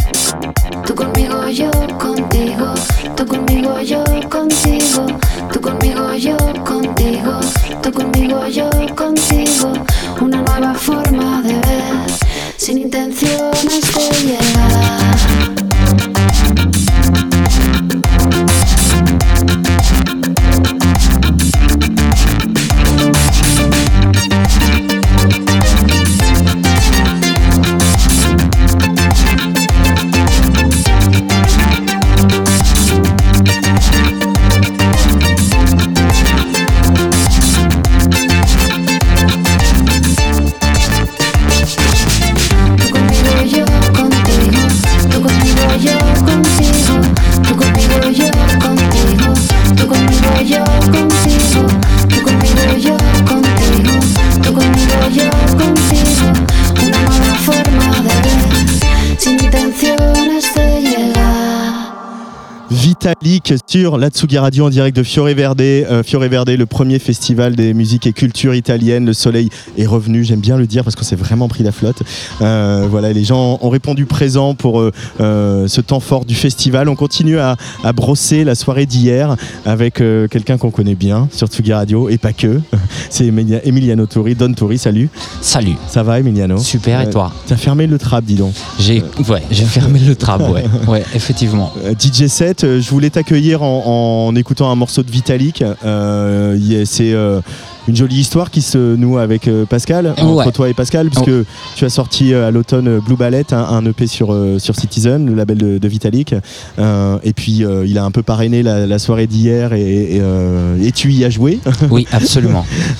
Sur l'Atsugi Radio en direct de Fiore Verde. Euh, Fiore Verde, le premier festival des musiques et cultures italiennes. Le soleil est revenu, j'aime bien le dire parce qu'on s'est vraiment pris la flotte. Euh, voilà, les gens ont répondu présent pour euh, ce temps fort du festival. On continue à, à brosser la soirée d'hier avec quelqu'un qu'on connaît bien sur Tsugi Radio et pas que. C'est Emilia- Emiliano Tori. Don Tori, salut. Salut. Ça va, Emiliano? Super, et toi? T'as fermé le trap, dis donc. J'ai ouais, j'ai fermé le trap, ouais. Ouais, effectivement. Euh, DJ 7, euh, je voulais t'accueillir en, écoutant un morceau de Vitalik. Euh, une jolie histoire qui se noue avec euh, Pascal, entre toi et Pascal, puisque tu as sorti euh, à l'automne euh, Blue Ballet, un, un EP sur, sur Citizen, le label de, de Vitalik. Euh, et puis euh, il a un peu parrainé la, la soirée d'hier et, et, euh, et tu y as joué. Oui, absolument.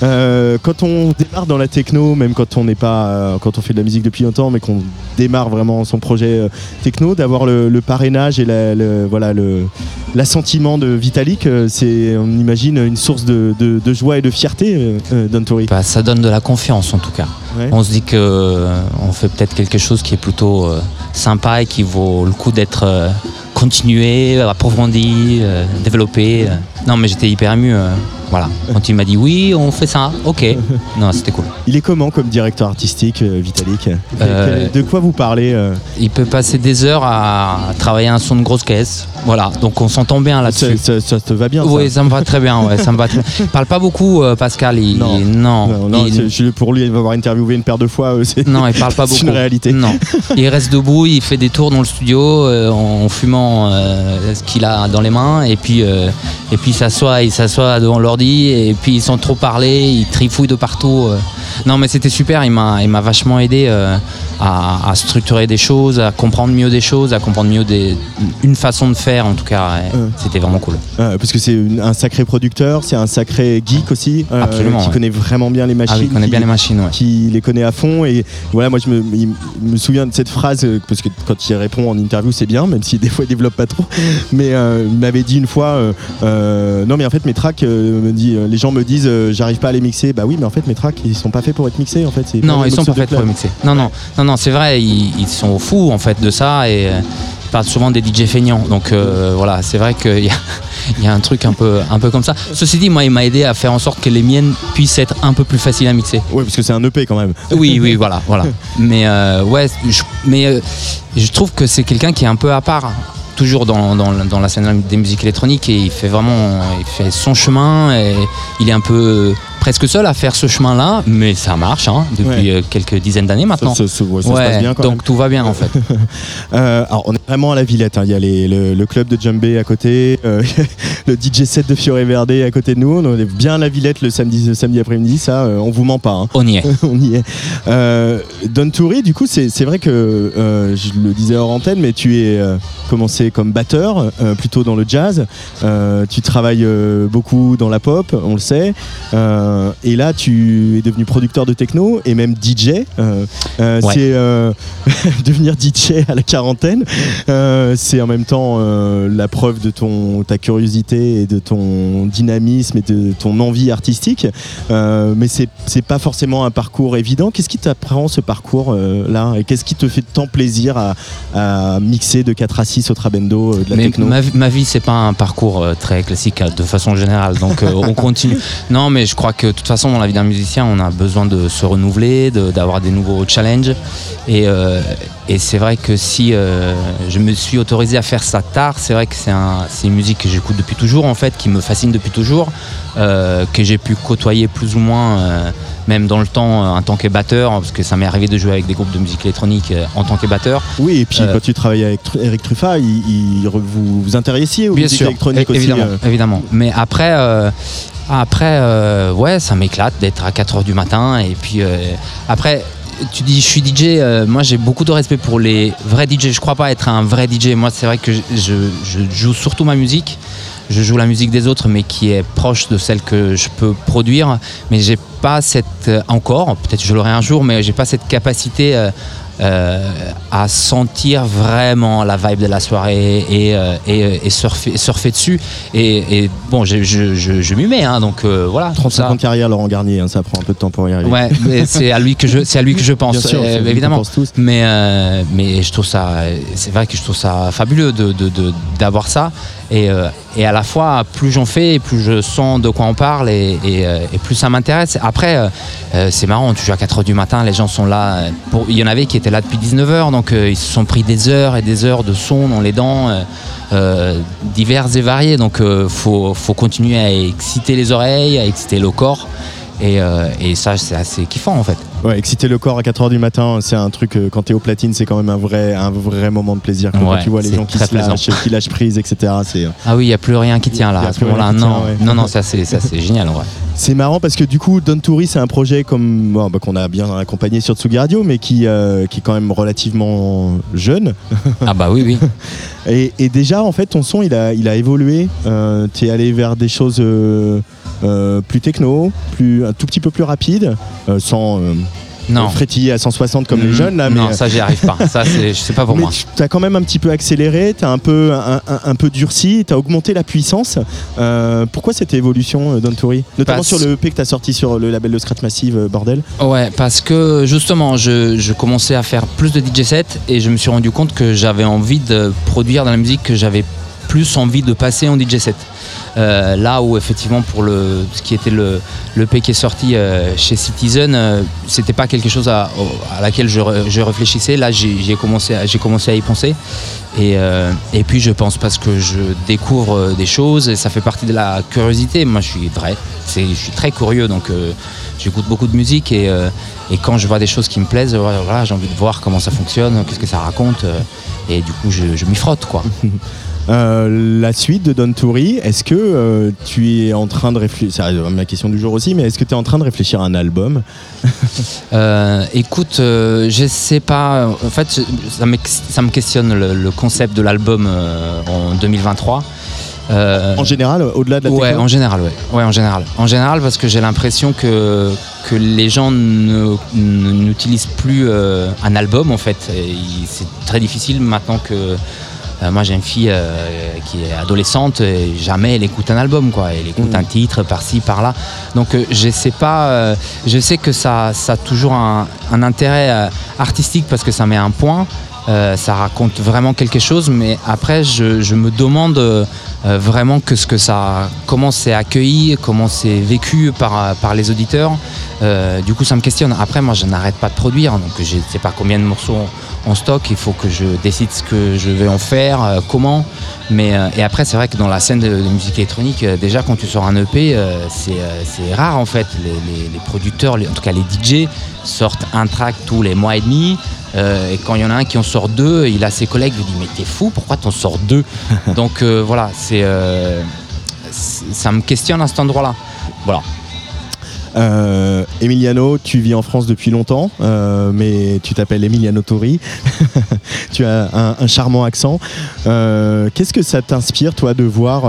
Quand on démarre dans la techno, même quand on n'est pas, quand on fait de la musique depuis longtemps, mais qu'on démarre vraiment son projet techno, d'avoir le, le parrainage et la- le, voilà le l'assentiment de Vitalik, c'est on imagine une source de, de- de joie et de fierté euh, euh, Bah, ça donne de la confiance en tout cas. Ouais. On se dit que euh, on fait peut-être quelque chose qui est plutôt sympa et qui vaut le coup d'être continué, approfondi, développé. Non, mais j'étais hyper ému. Euh, voilà. Quand il m'a dit oui, on fait ça. Ok. Non, c'était cool. Il est comment comme directeur artistique, euh, Vitalik Euh, De quoi vous parlez euh Il peut passer des heures à travailler un son de grosse caisse. Voilà. Donc on s'entend bien là-dessus. ça, ça- ça te va bien Oui, ça ça me va très bien. Ouais, ça me va très parle pas beaucoup, euh, Pascal. Il, Non. il- non. Non, non, Il- c'est- je- pour lui, il va avoir interviewé une paire de fois. euh, c'est- Non, il parle pas c'est beaucoup. une réalité. Non. Il reste debout, il fait des tours dans le studio euh, en fumant euh, ce qu'il a dans les mains et puis euh, et puis il s'assoit, il s'assoit devant l'ordi et puis sans trop parler, il trifouille de partout. Non, mais c'était super. Il m'a vachement aidé euh, à, à structurer des choses, à comprendre mieux des choses, à comprendre mieux des, une façon de faire en tout cas. Euh. C'était vraiment cool. Euh, parce que c'est un sacré producteur, c'est un sacré geek aussi, euh, Absolument, qui ouais. connaît vraiment bien les machines. Ah oui, il connaît qui- bien les machines. Ouais. qui les connaît à fond et voilà moi je me, il me souviens de cette phrase euh, parce que quand il répond en interview c'est bien même si des fois il développe pas trop mais il m'avait dit une fois non mais en fait mes tracks me dit, les gens me disent j'arrive pas à les mixer bah oui mais en fait mes tracks ils sont pas faits pour être mixés en fait Non, ils sont pas faits pour club. mixer. Non, non, non, non, c'est vrai, ils, ils sont fous en fait de ça et euh, ils parlent souvent des DJ feignants. Donc euh, voilà, c'est vrai qu'il y a, y a un truc un peu, un peu comme ça. Ceci dit, moi, il m'a aidé à faire en sorte que les miennes puissent être un peu plus faciles à mixer. ouais parce que c'est un EP quand même Oui, oui, voilà, voilà. Mais euh, ouais, je, mais euh, je trouve que c'est quelqu'un qui est un peu à part. Toujours dans, dans, dans la scène des musiques électroniques et il fait vraiment il fait son chemin et il est un peu presque seul à faire ce chemin-là, mais ça marche hein, depuis Ouais. euh, quelques dizaines d'années maintenant. ça, ça- ouais, ça se passe bien quand donc même. tout va bien en fait. Euh, alors, on est vraiment à la Villette. hein. Il y a les- le, le club de Djembé à côté, euh, le DJ set de Fiore Verde à côté de nous. On est bien à la Villette le samedi, le samedi après-midi. Ça, euh, on vous ment pas. hein. On y est. on y est. Don Turi, du coup, c'est vrai que je le disais hors antenne, mais tu es commencé comme batteur, plutôt dans le jazz. Tu travailles beaucoup dans la pop, on le sait. Euh, et là, tu es devenu producteur de techno et même DJ. Euh, euh, Ouais. C'est euh, devenir DJ à la quarantaine. Euh, c'est en même temps euh, la preuve de ton, ta curiosité et de ton dynamisme et de ton envie artistique. Euh, mais c'est c'est pas forcément un parcours évident. Qu'est-ce qui t'apprend ce parcours euh, là? Et qu'est-ce qui te fait tant plaisir à, à mixer de 4 à 6 au Trabendo euh, de la Mais techno? ma, vie- ma vie, c'est pas un parcours euh, très classique euh, de façon générale, donc euh, on continue. Non, mais je crois que de toute façon, dans la vie d'un musicien, on a besoin de se renouveler, d'avoir des nouveaux challenges. Et, euh, et c'est vrai que si euh, je me suis autorisé à faire ça tard, c'est vrai que c'est un- c'est une musique que j'écoute depuis toujours, en fait, qui me fascine depuis toujours, euh, que j'ai pu côtoyer plus ou moins. euh, même dans le temps, en tant que batteur, parce que ça m'est arrivé de jouer avec des groupes de musique électronique en tant que batteur. Oui, et puis quand tu travaillais avec Eric Truffat, il, il- vous vous intéressiez aux Bien musiques sûr, électroniques é- aussi. évidemment, évidemment. Mais après, après, ouais, ça m'éclate d'être à 4 h du matin. Et puis après, tu dis, je suis DJ. euh, moi, j'ai beaucoup de respect pour les vrais DJ. Je crois pas être un vrai DJ. Moi, c'est vrai que je, joue surtout ma musique. Je joue la musique des autres, mais qui est proche de celle que je peux produire. Mais j'ai pas cette euh, encore. Peut-être je l'aurai un jour, mais j'ai pas cette capacité. euh, euh, à sentir vraiment la vibe de la soirée et, euh, et, et surfer, surfer dessus. Et, et bon, je, je, je, je m'y mets, hein, donc euh, voilà. tout 35 ça. ans de carrière, Laurent Garnier, hein, ça prend un peu de temps pour y arriver. Ouais, mais c'est à lui que je, c'est à lui que je pense, sûr, euh, évidemment. pense tous. Mais, euh, mais je trouve ça, c'est vrai que je trouve ça fabuleux de- d'avoir ça. Et, euh, et à la fois, plus j'en fais, plus je sens de quoi on parle et, euh, plus ça m'intéresse. Après, euh, c'est marrant, tu joues à 4h du matin, les gens sont là. il y en avait qui étaient là depuis 19h, donc ils se sont pris des heures et des heures de son dans les dents, euh, euh, divers et variés. Donc il faut, faut continuer à exciter les oreilles, à exciter le corps. Et ça, c'est assez kiffant en fait. Ouais, exciter le corps à 4h du matin, c'est un truc, euh, quand t'es au platine, c'est quand même un vrai, un vrai moment de plaisir. Quand Ouais, tu vois les gens qui se lâchent, qui lâchent prise, etc. C'est, euh, Ah oui, il n'y a plus rien qui tient là à ce moment-là. tient, Non, ouais. non, non, ça c'est ça, c'est génial en vrai. c'est marrant parce que du coup, Don Turi, c'est un projet comme, bon, bah, qu'on a bien accompagné sur Tsugi Radio, mais qui, euh, qui est quand même relativement jeune. Ah bah oui, oui. Et, et déjà, en fait, ton son, il a, il a évolué. Euh, tu es allé vers des choses euh, plus techno, plus, un tout petit peu plus rapides, euh, sans, euh, Non. euh, frétiller à 160 comme les Mm, jeunes là. non, mais, ça j'y arrive pas. Ça c'est pas pour mais moi. tu as quand même un petit peu accéléré, tu as un peu, un, un- un peu durci, tu as augmenté la puissance. Euh, pourquoi cette évolution, euh, Don Touri Notamment Parce- sur le EP que tu as sorti sur le label de Scratch Massive, euh, bordel. Ouais, parce que justement, je, je commençais à faire plus de DJ sets et je me suis rendu compte que j'avais envie de produire dans la musique que j'avais plus envie de passer en DJ set. Euh, là où effectivement pour le ce qui était le le P qui est sorti euh, chez Citizen, euh, c'était pas quelque chose à, à laquelle je, je réfléchissais. Là, j'ai commencé à- commencé à y penser. Et, euh, et puis je pense parce que je découvre des choses et ça fait partie de la curiosité. Moi, je suis vrai, je suis très curieux donc. J'écoute beaucoup de musique et, et quand je vois des choses qui me plaisent, voilà, j'ai envie de voir comment ça fonctionne, qu'est-ce que ça raconte. et du coup, je, je m'y frotte, quoi. Euh, la suite de Don Touri, est-ce que euh, tu es en train de réfléchir, c'est ma question du jour aussi, mais est-ce que tu es en train de réfléchir à un album? Euh, écoute, je sais pas. En fait, ça, me- ça me questionne le, le concept de l'album en 2023. Euh, En général, au-delà de la Ouais, en général, ouais. Ouais, en général. En général, parce que j'ai l'impression que, que les gens ne- ne- n'utilisent plus un album, en fait. C'est très difficile maintenant que. Euh, moi, j'ai une fille euh, qui est adolescente et jamais elle écoute un album, quoi. Elle écoute Mhm. un titre par-ci, par-là. Donc, euh, je sais pas. je sais que ça, ça a toujours un, un intérêt artistique parce que ça met un point. Euh, ça raconte vraiment quelque chose, mais après, je, me demande euh, vraiment ce que ça, comment c'est accueilli, comment c'est vécu par, par les auditeurs. Euh, du coup, ça me questionne. Après, moi, je n'arrête pas de produire, donc je ne sais pas combien de morceaux en, stock. Il faut que je décide ce que je vais en faire, comment. Mais et après, c'est vrai que dans la scène de, musique électronique, déjà quand tu sors un EP, c'est rare en fait. Les, producteurs, en tout cas les DJ, sortent un track tous les mois et demi. Euh, et quand il y en a un qui en sort deux, il a ses collègues, il lui dit mais t'es fou, pourquoi t'en sors deux Donc euh, voilà, c'est euh, c'est- ça me questionne à cet endroit-là. Voilà. Euh, Emiliano, tu vis en France depuis longtemps, euh, mais tu t'appelles Emiliano Tori. tu as un, un charmant accent. Euh, Qu'est-ce que ça t'inspire, toi, de voir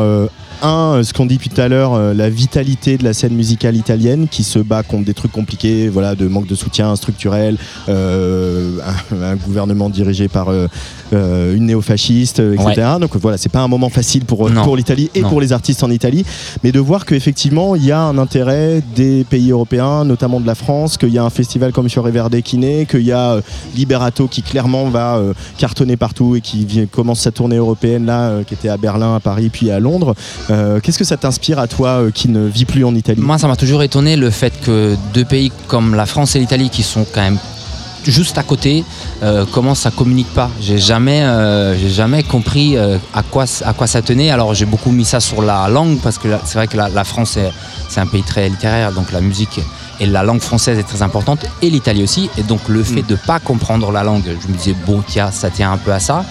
un, ce qu'on dit depuis tout à l'heure, euh, la vitalité de la scène musicale italienne qui se bat contre des trucs compliqués, voilà, de manque de soutien structurel, euh, un, un gouvernement dirigé par euh, euh, une néofasciste, euh, etc. Donc voilà, c'est pas un moment facile pour, Non. pour l'Italie et Non. pour les artistes en Italie, mais de voir qu'effectivement, il y a un intérêt des pays européens, notamment de la France, qu'il y a un festival comme Fiore Verde qui naît, qu'il y a euh, Liberato qui clairement va euh, cartonner partout et qui commence sa tournée européenne là, euh, qui était à Berlin, à Paris, puis à Londres. Euh, Qu'est-ce que ça t'inspire à toi euh, qui ne vis plus en Italie? Moi, ça m'a toujours étonné le fait que deux pays comme la France et l'Italie, qui sont quand même juste à côté, euh, comment ça communique pas. J'ai jamais, euh, j'ai jamais compris euh, à quoi à quoi ça tenait. Alors j'ai beaucoup mis ça sur la langue parce que c'est vrai que la, la France c'est un pays très littéraire, donc la musique et la langue française est très importante et l'Italie aussi. Et donc le fait de pas comprendre la langue, je me disais bon tiens ça tient un peu à ça.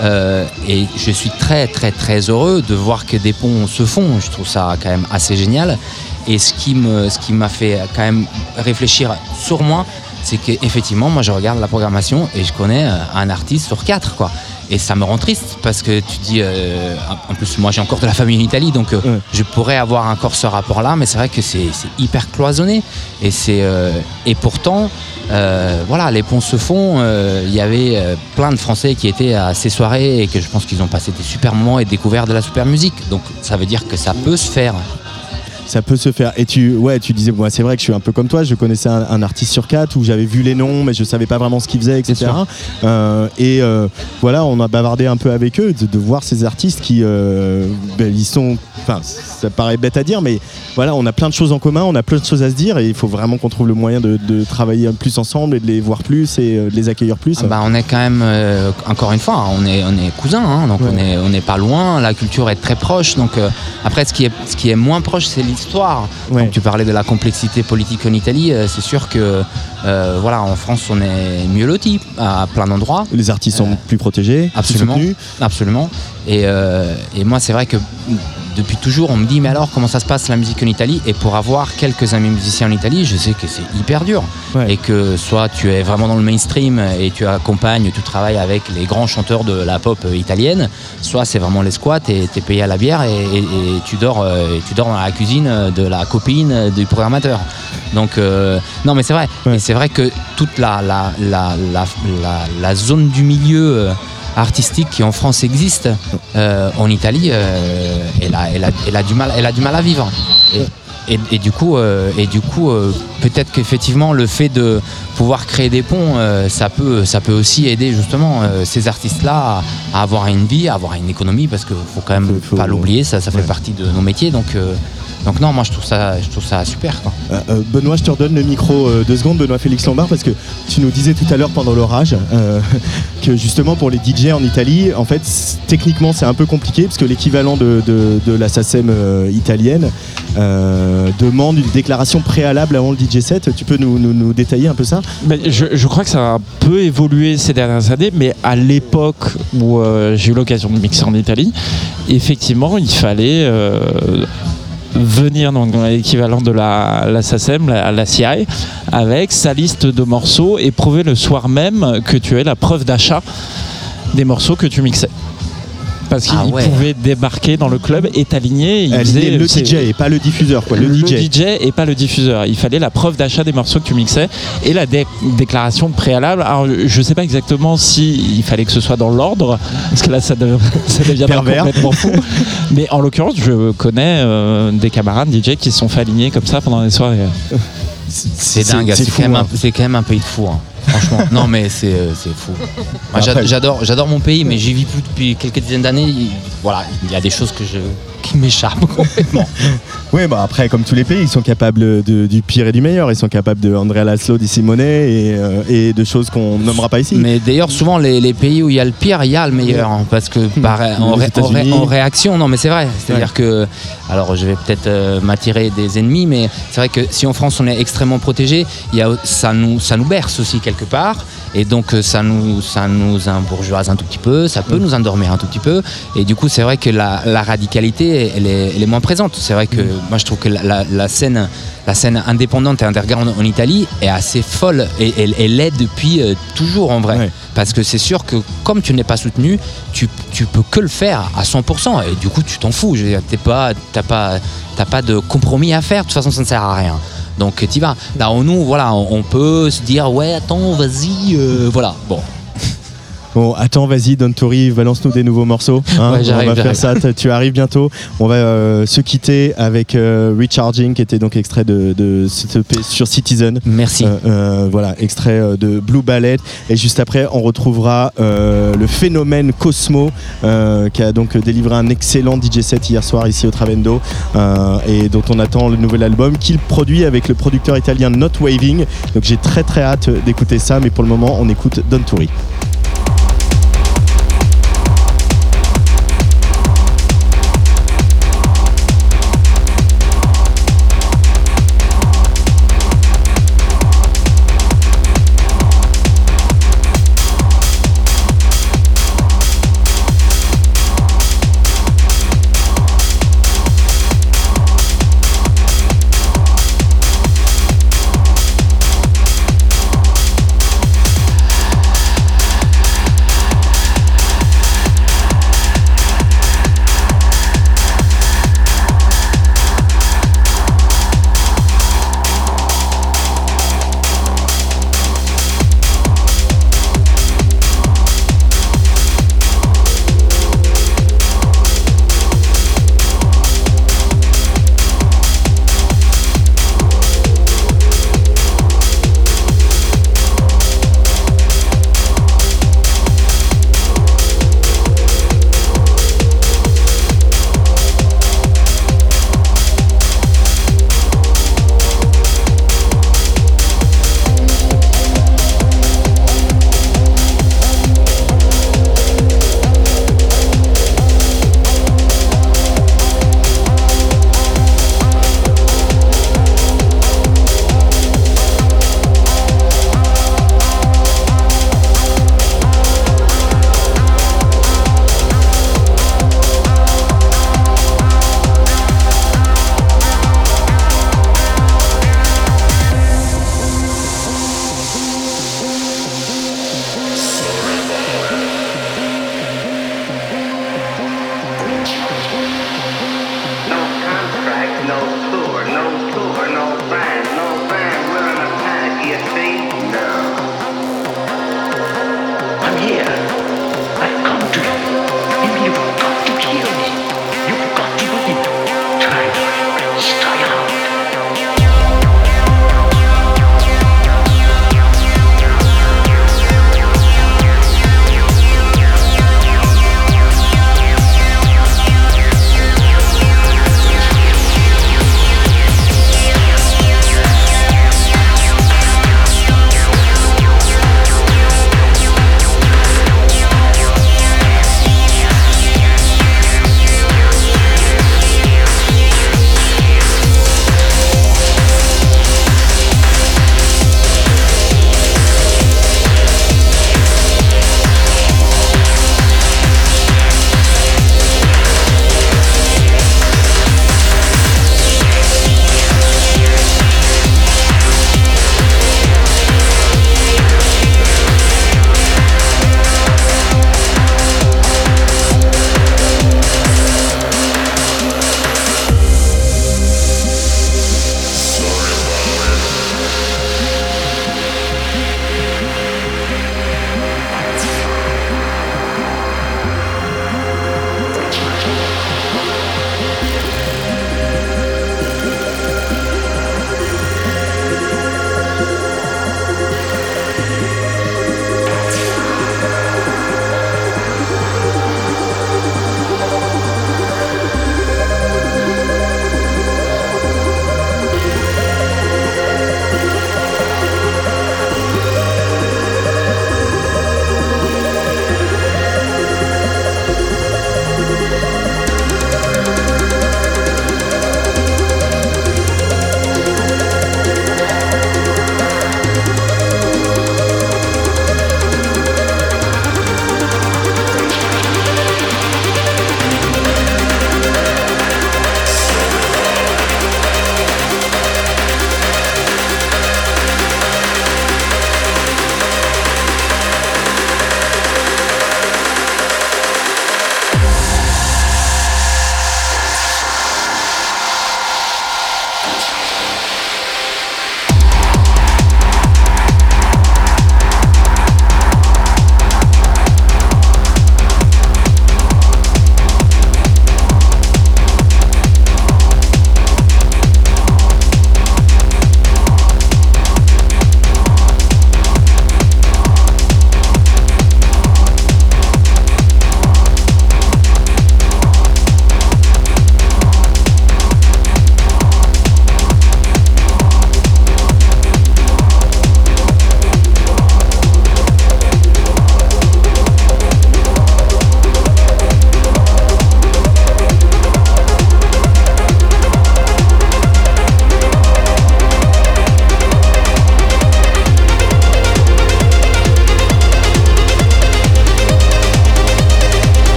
Euh, et je suis très très très heureux de voir que des ponts se font. Je trouve ça quand même assez génial. Et ce qui me, ce qui m'a fait quand même réfléchir sur moi, c'est qu'effectivement, moi je regarde la programmation et je connais euh, un artiste sur quatre, quoi. Et ça me rend triste parce que tu dis, euh, en plus moi j'ai encore de la famille en Italie, donc euh, je pourrais avoir encore ce rapport-là, mais c'est vrai que c'est hyper cloisonné. Et, c'est, euh, et pourtant, voilà, les ponts se font. Il y avait plein de Français qui étaient à ces soirées et que je pense qu'ils ont passé des super moments et découvert de la super musique. Donc ça veut dire que ça peut se faire. Ça peut se faire. Et tu, ouais, tu disais, moi, c'est vrai que je suis un peu comme toi. Je connaissais un, un artiste sur quatre où j'avais vu les noms, mais je savais pas vraiment ce qu'il faisait, etc. sûr. Euh, et euh, voilà, on a bavardé un peu avec eux, de, de voir ces artistes qui, euh, ben, ils sont. Enfin, ça paraît bête à dire, mais voilà, on a plein de choses en commun, on a plein de choses à se dire, et il faut vraiment qu'on trouve le moyen de, de travailler plus ensemble et de les voir plus et de les accueillir plus. Ah bah, on est quand même, encore une fois, on est, on est cousins, hein, donc Ouais. on est, on n'est pas loin, la culture est très proche. Donc après, ce qui est, ce qui est moins proche, c'est tu parlais de la complexité politique en Italie, euh, c'est sûr que euh, voilà, en France, on est mieux loti à plein d'endroits. Les artistes sont plus protégés, plus absolument, soutenus. absolument. Et, euh, et moi, c'est vrai que depuis toujours, on me dit mais alors comment ça se passe la musique en Italie? Et pour avoir quelques amis musiciens en Italie, je sais que c'est hyper dur. Et que soit tu es vraiment dans le mainstream et tu accompagnes, tu travailles avec les grands chanteurs de la pop italienne, soit c'est vraiment les squats et tu es payé à la bière et, et- et tu, dors, euh, et tu dors dans la cuisine de la copine du programmateur. Donc euh, non mais c'est vrai. Et c'est vrai que toute la, la, la, la, la- la zone du milieu euh, artistique qui en France existe, euh, en Italie, euh, elle, a, elle, a, elle, a du mal, elle a du mal à vivre. Et, et- et du coup, euh, et du coup peut-être qu'effectivement, le fait de pouvoir créer des ponts, ça, peut, ça peut aussi aider justement ces artistes-là à, à avoir une vie, à avoir une économie, parce qu'il faut quand même pas l'oublier, ça, ça fait partie de nos métiers. Donc, donc non, moi je trouve ça, je trouve ça super. Quoi. Euh, euh, Benoît, je te redonne le micro euh, deux secondes, Benoît Félix Lombard, parce que tu nous disais tout à l'heure pendant l'orage euh, que justement pour les DJ en Italie, en fait, techniquement c'est un peu compliqué, parce que l'équivalent de, de- de la SACEM euh, italienne euh, demande une déclaration préalable avant le DJ set. Tu peux nous, nous- nous détailler un peu ça? Mais je, je crois que ça a un peu évolué ces dernières années, mais à l'époque où euh, j'ai eu l'occasion de mixer en Italie, effectivement, il fallait euh, venir donc, dans l'équivalent de la, la SACEM, la, la CI, avec sa liste de morceaux et prouver le soir même que tu avais la preuve d'achat des morceaux que tu mixais. Parce qu'il Ah ouais. pouvait débarquer dans le club et t'aligner. il faisait- le DJ et pas le diffuseur, quoi, le DJ. et pas le diffuseur. Il fallait la preuve d'achat des morceaux que tu mixais et la dé- déclaration préalable. Alors je sais pas exactement si il fallait que ce soit dans l'ordre, parce que là ça, Pervers. complètement fou. Mais en l'occurrence, je connais euh, des camarades DJ qui se sont fait aligner comme ça pendant les soirées. C'est dingue, c'est fou, quand, même hein. un- c'est quand même un pays de fous. hein. Franchement, non mais c'est euh, fou. Moi, j'adore, mon pays, mais j'y vis plus depuis quelques dizaines d'années. Il- Voilà, il y a des choses que je, qui m'échappent complètement. Oui, bah après, comme tous les pays, ils sont capables de- du pire et du meilleur. Ils sont capables de Andrea Laszlo, di Simone et, euh, et de choses qu'on nommera pas ici. Mais d'ailleurs, souvent, les, les pays où il y a le pire, il y a le meilleur. hein, parce que par- en, Les ré- en ré- États-Unis. en réaction, non, mais c'est vrai. C'est-à-dire que, alors je vais peut-être euh, m'attirer des ennemis, mais c'est vrai que si en France on est extrêmement protégé, il y a, ça, nous, ça nous berce aussi quelque part. Et donc, euh, ça nous, ça nous bourgeoise un tout petit peu, ça peut nous endormir un tout petit peu. Et du coup, c'est vrai que la, la radicalité, elle est, elle est moins présente. C'est vrai que moi, je trouve que la, la- la scène, la scène indépendante et underground en Italie est assez folle et elle, elle est depuis euh, toujours en vrai. Parce que c'est sûr que comme tu n'es pas soutenu, tu, tu peux que le faire à 100%. Et du coup, tu t'en fous. Dire, t'es pas, t'as pas, pas de compromis à faire. De toute façon, ça ne sert à rien. Donc, tu vas. Là, on- nous, voilà, on, on peut se dire, ouais, attends, vas-y, euh, voilà. Bon. Bon, attends, vas-y, Don Tori, balance-nous des nouveaux morceaux. hein. Ouais, on va faire ça, tu arrives bientôt. On va euh, se quitter avec euh, Recharging, qui était donc extrait de, sur Citizen. Merci. voilà, extrait euh, de Blue Ballet. Et juste après, on retrouvera euh, le phénomène Cosmo, euh, qui a donc délivré un excellent DJ set hier soir ici au Travendo, euh, et dont on attend le nouvel album qu'il produit avec le producteur italien Not Waving. Donc j'ai très très hâte d'écouter ça, mais pour le moment, on écoute Don Tori.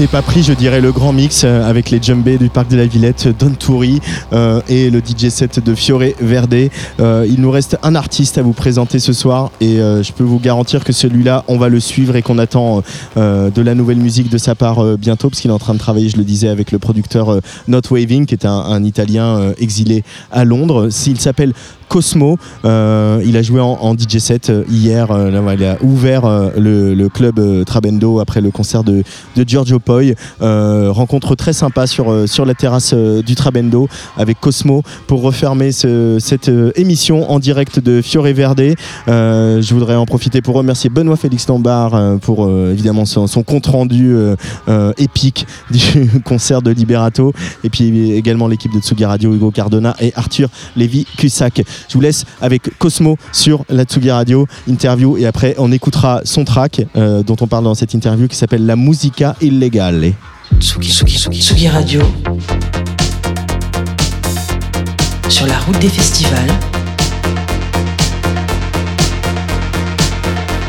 N'était pas pris, je dirais, le grand mix euh, avec les djembés du parc de la Villette, Don Touri euh, et le DJ set de Fiore Verde. Euh, il nous reste un artiste à vous présenter ce soir et je peux vous garantir que celui-là, on va le suivre et qu'on attend de la nouvelle musique de sa part bientôt parce qu'il est en train de travailler, je le disais, avec le producteur Not Waving qui est un, un Italien exilé à Londres. S'il s'appelle Cosmo. Euh, il a joué en, DJ set euh, hier. euh, il a ouvert le, club Trabendo après le concert de, Giorgio Poi. Rencontre très sympa sur, sur la terrasse du Trabendo avec Cosmo pour refermer ce- cette émission en direct de Fiore Verde. Je voudrais en profiter pour remercier Benoît Félix Lombard pour évidemment son, son compte rendu épique du concert de Liberato et puis également l'équipe de Tsugi Radio, Hugo Cardona et Arthur Lévy-Cussac. Je vous laisse avec Cosmo sur la Tsugi Radio interview et après on écoutera son track euh, dont on parle dans cette interview qui s'appelle La Musica Illegale. Tsugi, Tsugi, Tsugi, Tsugi Radio. Sur la route des festivals.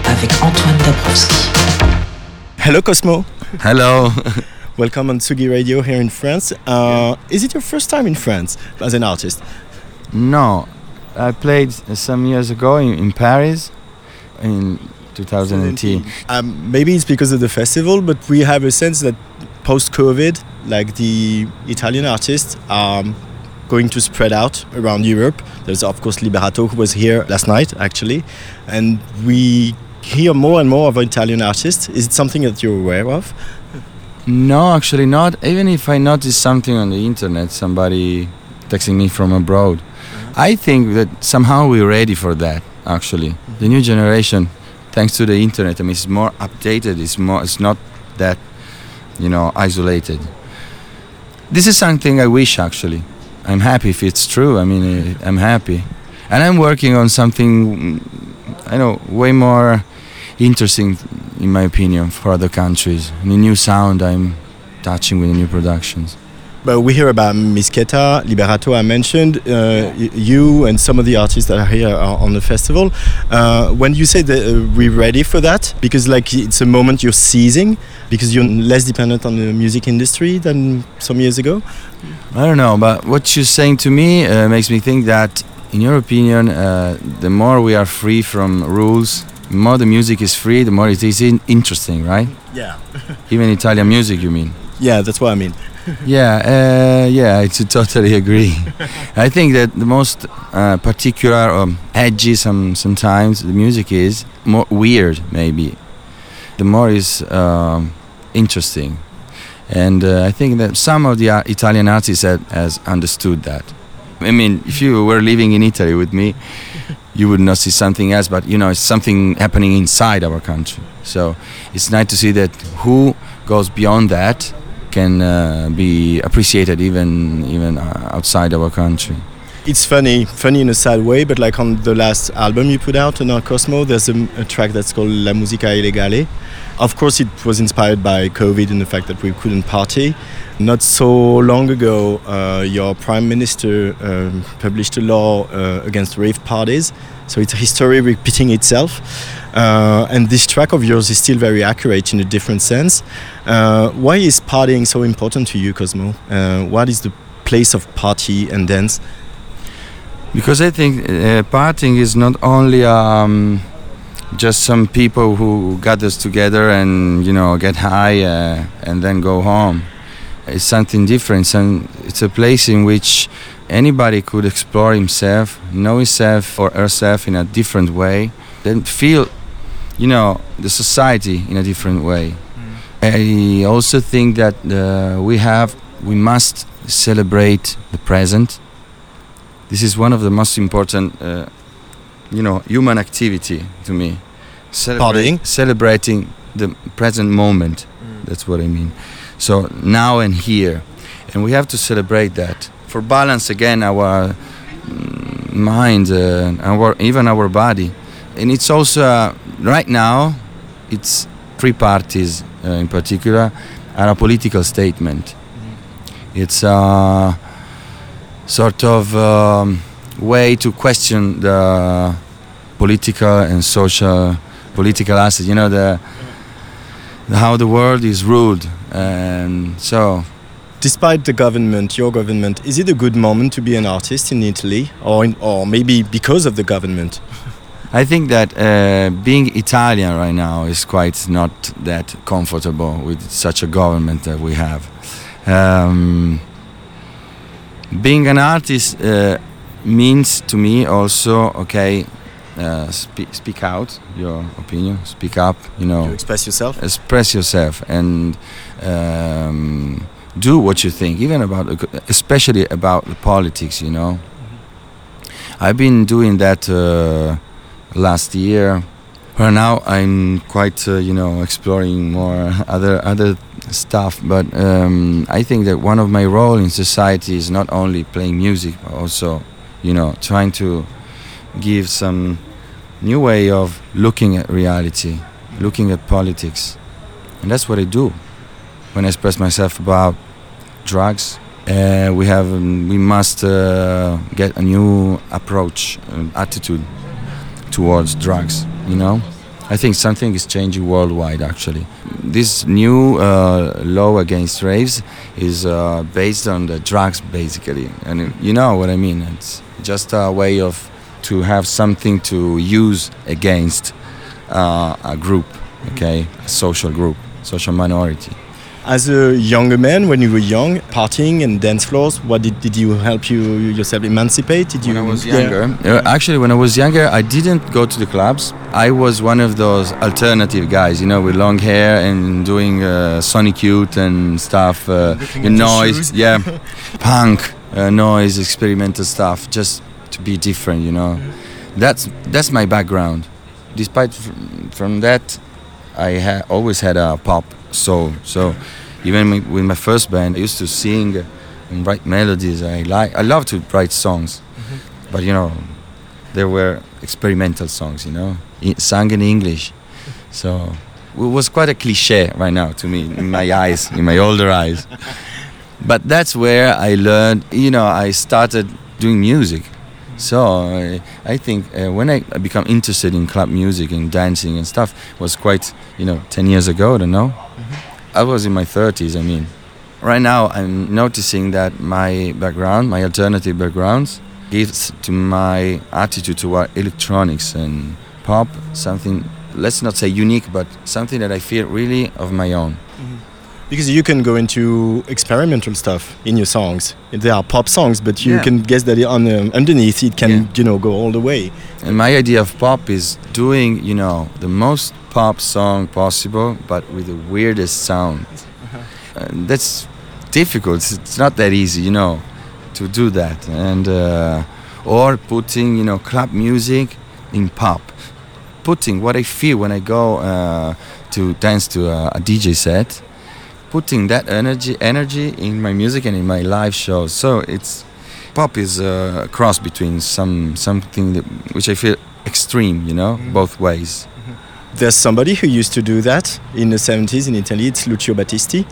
Avec Antoine Dabrowski. Hello Cosmo. Hello. Welcome on Tsugi Radio here in France. Uh, is it your first time in France as an artist? No, I played some years ago in, in Paris in 2018. Um, maybe it's because of the festival, but we have a sense that post-COVID, like the Italian artists are going to spread out around Europe. There's of course Liberato who was here last night actually, and we hear more and more of Italian artists. Is it something that you're aware of? No, actually not. Even if I notice something on the internet, somebody texting me from abroad, I think that somehow we're ready for that. Actually, the new generation, thanks to the internet, I mean, it's more updated. It's more. It's not that, you know, isolated. This is something I wish actually. I'm happy if it's true. I mean, eh, I'm happy, and I'm working on something. mm, I know way more interesting, in my opinion, for other countries. And a new sound I'm touching with new productions. But we hear about Misketa, Liberato. I mentioned uh, you and some of the artists that are here are on the festival. Uh, when you say that uh, we're ready for that, because like it's a moment you're seizing, because you're less dependent on the music industry than some years ago. I don't know, but what you're saying to me uh, makes me think that, in your opinion, uh, the more we are free from rules, the more the music is free, the more it is in- interesting, right? Yeah. Even Italian music, you mean? Yeah, that's what I mean. Yeah, uh, yeah, I totally agree. I think that the most uh, particular, um, edgy some sometimes the music is more weird, maybe. The more is um, interesting, and uh, I think that some of the uh, Italian artists have, has understood that. I mean, if you were living in Italy with me, you would not see something else, but you know, it's something happening inside our country. So it's nice to see that who goes beyond that can uh, be appreciated even even uh, outside our country. It's funny, funny in a sad way, but like on the last album you put out on our Cosmo, there's a, a track that's called La Musica Illegale. Of course, it was inspired by COVID and the fact that we couldn't party. Not so long ago, uh, your prime minister um, published a law uh, against rave parties. So it's a history repeating itself. Uh, and this track of yours is still very accurate in a different sense. Uh, why is partying so important to you, Cosmo? Uh, what is the place of party and dance? Because I think uh, partying is not only um, just some people who gathers together and you know get high uh, and then go home. It's something different. Some, it's a place in which anybody could explore himself, know himself or herself in a different way, then feel, you know, the society in a different way. I also think that uh, we have, we must celebrate the present. This is one of the most important, uh, you know, human activity to me. Partying? Celebrating the present moment. That's what I mean. So now and here, and we have to celebrate that for balance again our mm, mind, uh, our even our body, and it's also uh, right now, it's three parties uh, in particular are a political statement. It's a sort of um, way to question the political and social political aspect. You know the, the how the world is ruled And so, Despite the government, your government, is it a good moment to be an artist in Italy, or in, or maybe because of the government? I think that uh, being Italian right now is quite not that comfortable with such a government that we have. Um, being an artist uh, means to me also, okay, uh, spe- speak out your opinion, speak up, you know. To express yourself? Express yourself and um, do what you think, even about, especially about the politics, you know. I've been doing that uh, last year. Right now, I'm quite, uh, you know, exploring more other other stuff. But um, I think that one of my role in society is not only playing music, but also, you know, trying to give some new way of looking at reality, looking at politics, and that's what I do when I express myself about drugs. Uh, we have, um, we must uh, get a new approach, uh, attitude towards drugs. You know, I think something is changing worldwide. Actually, this new uh, law against raves is uh, based on the drugs, basically, and you know what I mean. It's just a way of to have something to use against uh, a group, okay, a social group, social minority. As a younger man, when you were young, partying and dance floors, what did, did you help you yourself emancipate? Did you? When I was younger, uh, actually, when I was younger, I didn't go to the clubs. I was one of those alternative guys, you know, with long hair and doing uh, Sonic Youth and stuff, uh, and noise, yeah, punk, uh, noise, experimental stuff, just to be different, you know. That's that's my background. Despite f- from that, I ha- always had a pop soul. So even with my first band, I used to sing and write melodies. I like, I love to write songs, but you know, there were experimental songs, you know, i- sung in English. So it was quite a cliche right now to me in my eyes, in my older eyes. But that's where I learned, you know, I started doing music. So uh, I think uh, when I become interested in club music and dancing and stuff was quite, you know, 10 years ago, I don't know. I was in my 30s, I mean. Right now I'm noticing that my background, my alternative backgrounds, gives to my attitude toward electronics and pop something, let's not say unique, but something that I feel really of my own. Because you can go into experimental stuff in your songs. They are pop songs, but you Yeah. can guess that on um, underneath it can, you know, go all the way. And my idea of pop is doing, you know, the most pop song possible, but with the weirdest sound. And that's difficult. It's not that easy, you know, to do that. And uh, or putting, you know, club music in pop. Putting what I feel when I go uh, to dance to a, a DJ set. Putting that energy, energy in my music and in my live shows. So it's pop is a cross between some something that, which I feel extreme, you know, both ways. There's somebody who used to do that in the 70s in Italy. It's Lucio Battisti,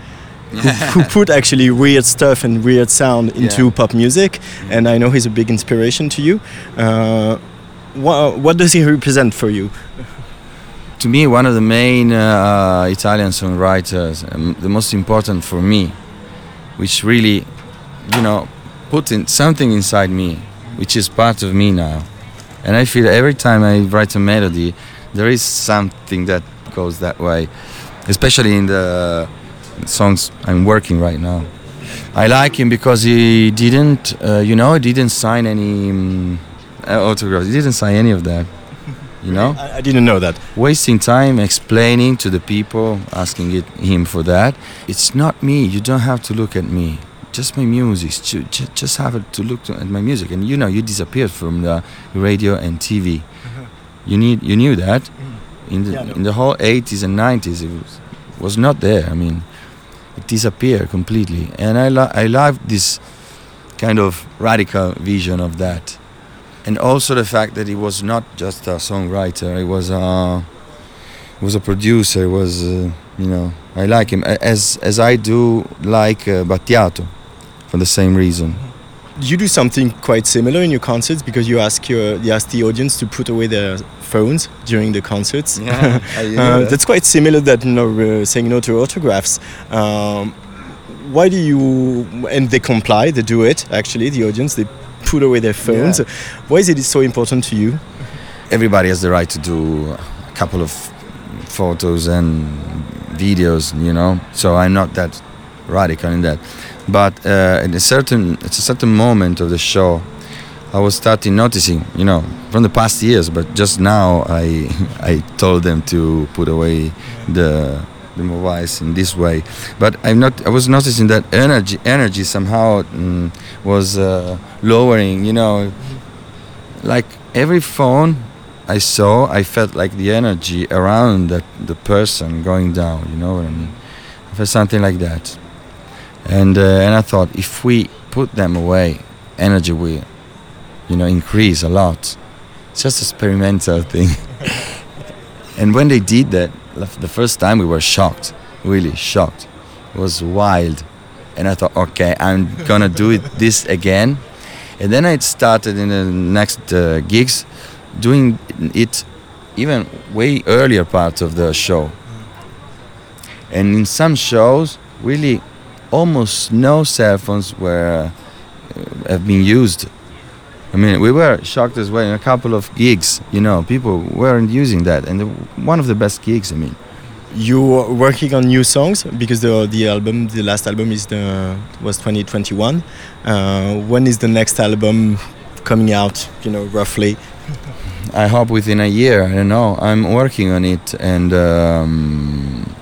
who, who put actually weird stuff and weird sound into Yeah. pop music. And I know he's a big inspiration to you. Uh, what, what does he represent for you? To me, one of the main uh, Italian songwriters, um, the most important for me, which really, you know, put in something inside me, which is part of me now. And I feel every time I write a melody, there is something that goes that way, especially in the songs I'm working right now. I like him because he didn't, uh, you know, he didn't sign any um, autographs. He didn't sign any of that. You know, I, I didn't know that. wasting time explaining to the people, asking it, him for that. It's not me. You don't have to look at me. Just my music. Ju- ju- Just have to look to, at my music. And you know, you disappeared from the radio and TV. You need, you knew that. In the Yeah, know. in the whole 80s and 90s, it was, was not there. I mean, it disappeared completely. And I, lo- I love this kind of radical vision of that. And also the fact that he was not just a songwriter, he was a, he was a producer, he was, uh, you know, I like him. As, as I do like uh, Battiato, for the same reason. You do something quite similar in your concerts because you ask your you ask the audience to put away their phones during the concerts. Yeah, Uh, that. that's quite similar that you know, uh, saying no to autographs. Um, why do you? And they comply. They do it. Actually, the audience they put away their phones. Yeah. Why is it so important to you? everybody has the right to do a couple of photos and videos, you know. So I'm not that radical in that. But uh, at a certain, at a certain moment of the show, I was starting noticing, you know, from the past years. But just now, I I told them to put away the the mobiles in this way. But I'm not. I was noticing that energy energy somehow mm, was uh, lowering. You know, like every phone I saw, I felt like the energy around that the person going down. You know what I mean? I felt something like that, and uh, and I thought if we put them away, energy will, you know, increase a lot. It's just experimental thing. and when they did that, the first time we were shocked, really shocked. It was wild, and I thought, okay, I'm gonna do it this again. And then I started in the next uh, gigs doing it even way earlier part of the show. And in some shows, really almost no cell phones were uh, have been used. I mean, we were shocked as well in a couple of gigs. You know, people weren't using that, and the, one of the best gigs. I mean, You are working on new songs because the the album, the last album is the was 2021. Uh, when is the next album coming out? You know, roughly. I hope within a year. I don't know. I'm working on it, and um,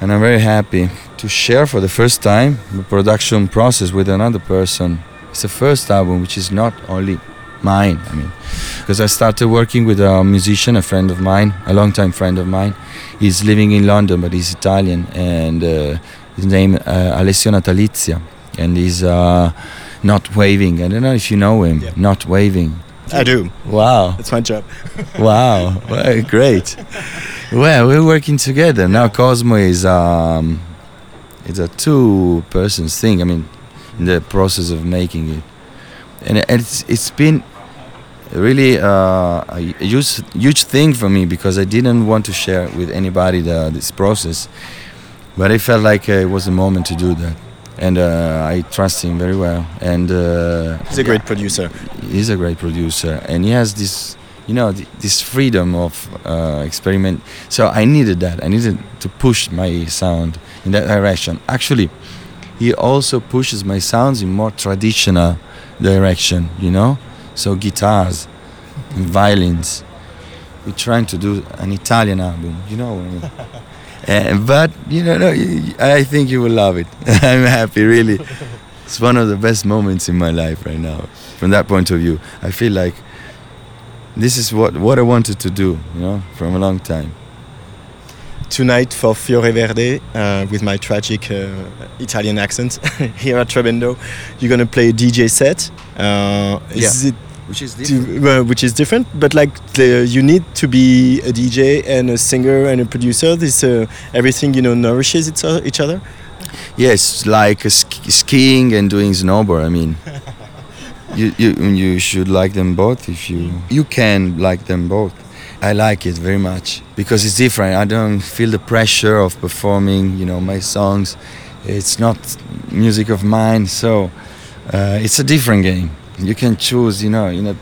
and I'm very happy to share for the first time the production process with another person. It's the first album which is not only mine. I mean, because I started working with a musician, a friend of mine, a long-time friend of mine. He's living in London, but he's Italian, and uh, his name uh, Alessio Natalizia, and he's uh, not waving. I don't know if you know him. Not waving. I do. Wow. That's my job. wow, well, great. Well, we're working together now. Cosmo is um, it's a two persons thing. I mean, in the process of making it, and it's it's been really uh, a huge huge thing for me because I didn't want to share with anybody the, this process, but I felt like uh, it was a moment to do that. And uh, I trust him very well. And uh, He's a great producer. He's a great producer, and he has this, you know, th- this freedom of uh, experiment. So I needed that. I needed to push my sound in that direction. Actually, he also pushes my sounds in more traditional direction. You know, so guitars, and violins. We're trying to do an Italian album. You know. what I mean? Uh, but you know, no, I think you will love it. I'm happy, really. It's one of the best moments in my life right now. From that point of view, I feel like this is what what I wanted to do, you know, from a long time. Tonight for Fiore Verde uh, with my tragic uh, Italian accent here at Trebendo, you're gonna play a DJ set. Uh, is Yeah. it Which is different? which is different, but like the, you need to be a DJ and a singer and a producer. This uh, everything you know nourishes each each other. Yes, like uh, sk- skiing and doing snowboard. I mean, you, you you should like them both if you you can like them both. I like it very much because it's different. I don't feel the pressure of performing, you know, my songs. It's not music of mine, so uh, it's a different game. You can choose, you know, in know,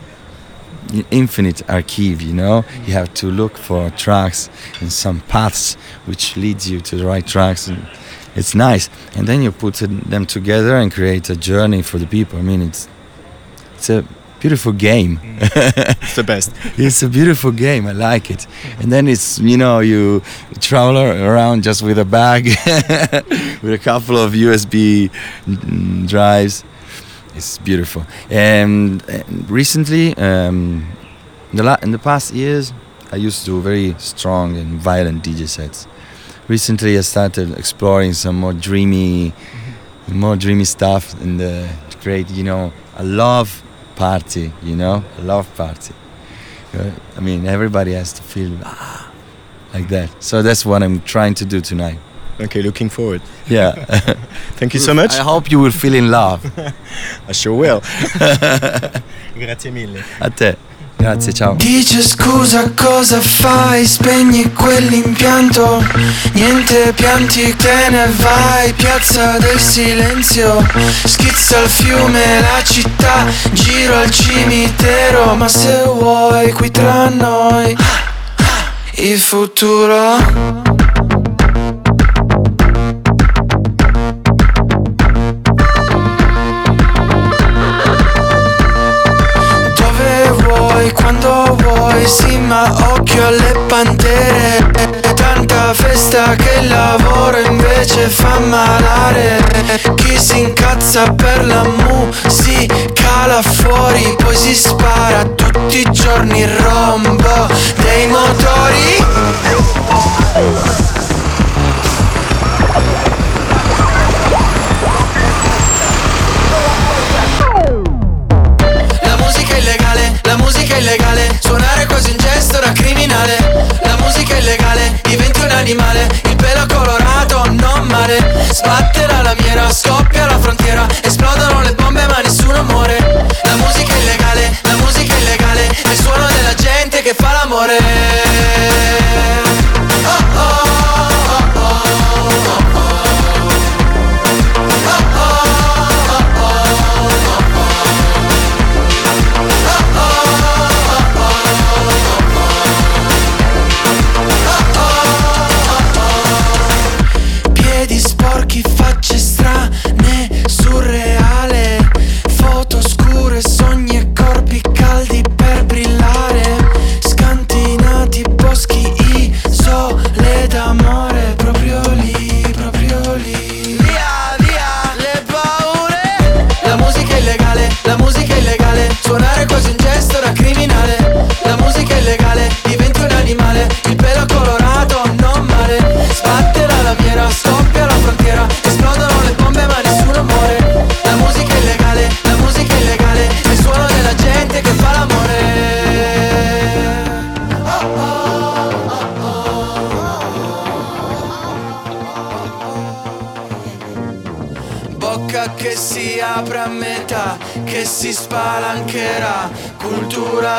infinite archive. You know, you have to look for tracks and some paths which leads you to the right tracks, and it's nice. And then you put them together and create a journey for the people. I mean, it's it's a beautiful game. it's the best. It's a beautiful game. I like it. And then it's you know you travel around just with a bag with a couple of USB mm, drives. It's beautiful. And, and recently, um, in the la- in the past years, I used to do very strong and violent DJ sets. Recently, I started exploring some more dreamy, more dreamy stuff and to create, you know, a love party. You know, a love party. I mean, everybody has to feel ah, like that. So that's what I'm trying to do tonight. Okay, looking forward. Yeah. Thank you so much. I hope you will feel in love. I sure will. Grazie mille. A te. Grazie, ciao. Dice scusa cosa fai, spegni quell'impianto. Niente pianti, te ne vai, piazza del silenzio. Schizza il fiume, la città, giro al cimitero. Ma se vuoi qui tra noi, il futuro ma occhio alle pantere. Tanta festa che il lavoro invece fa malare. Chi si incazza per la musica là fuori Poi si spara tutti i giorni il rombo dei motori. La musica è illegale, la musica è illegale Quasi un gesto da criminale. La musica è illegale, diventi un animale. Il pelo colorato, non male. Sbatte la lamiera, scoppia la frontiera. Esplodono le bombe ma nessuno muore. La musica è illegale, la musica è illegale. È il suono della gente che fa l'amore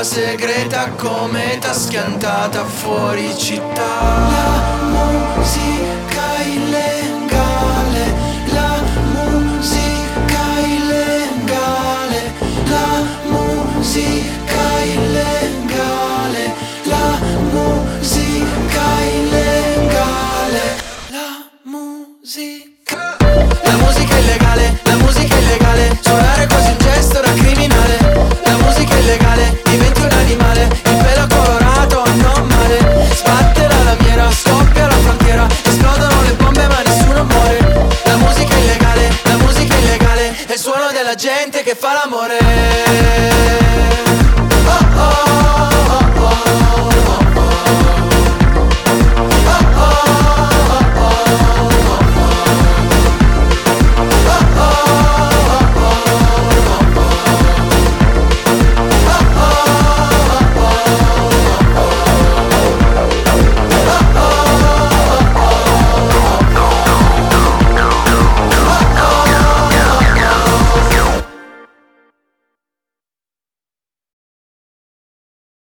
Segreta, cometa schiantata fuori città. La musica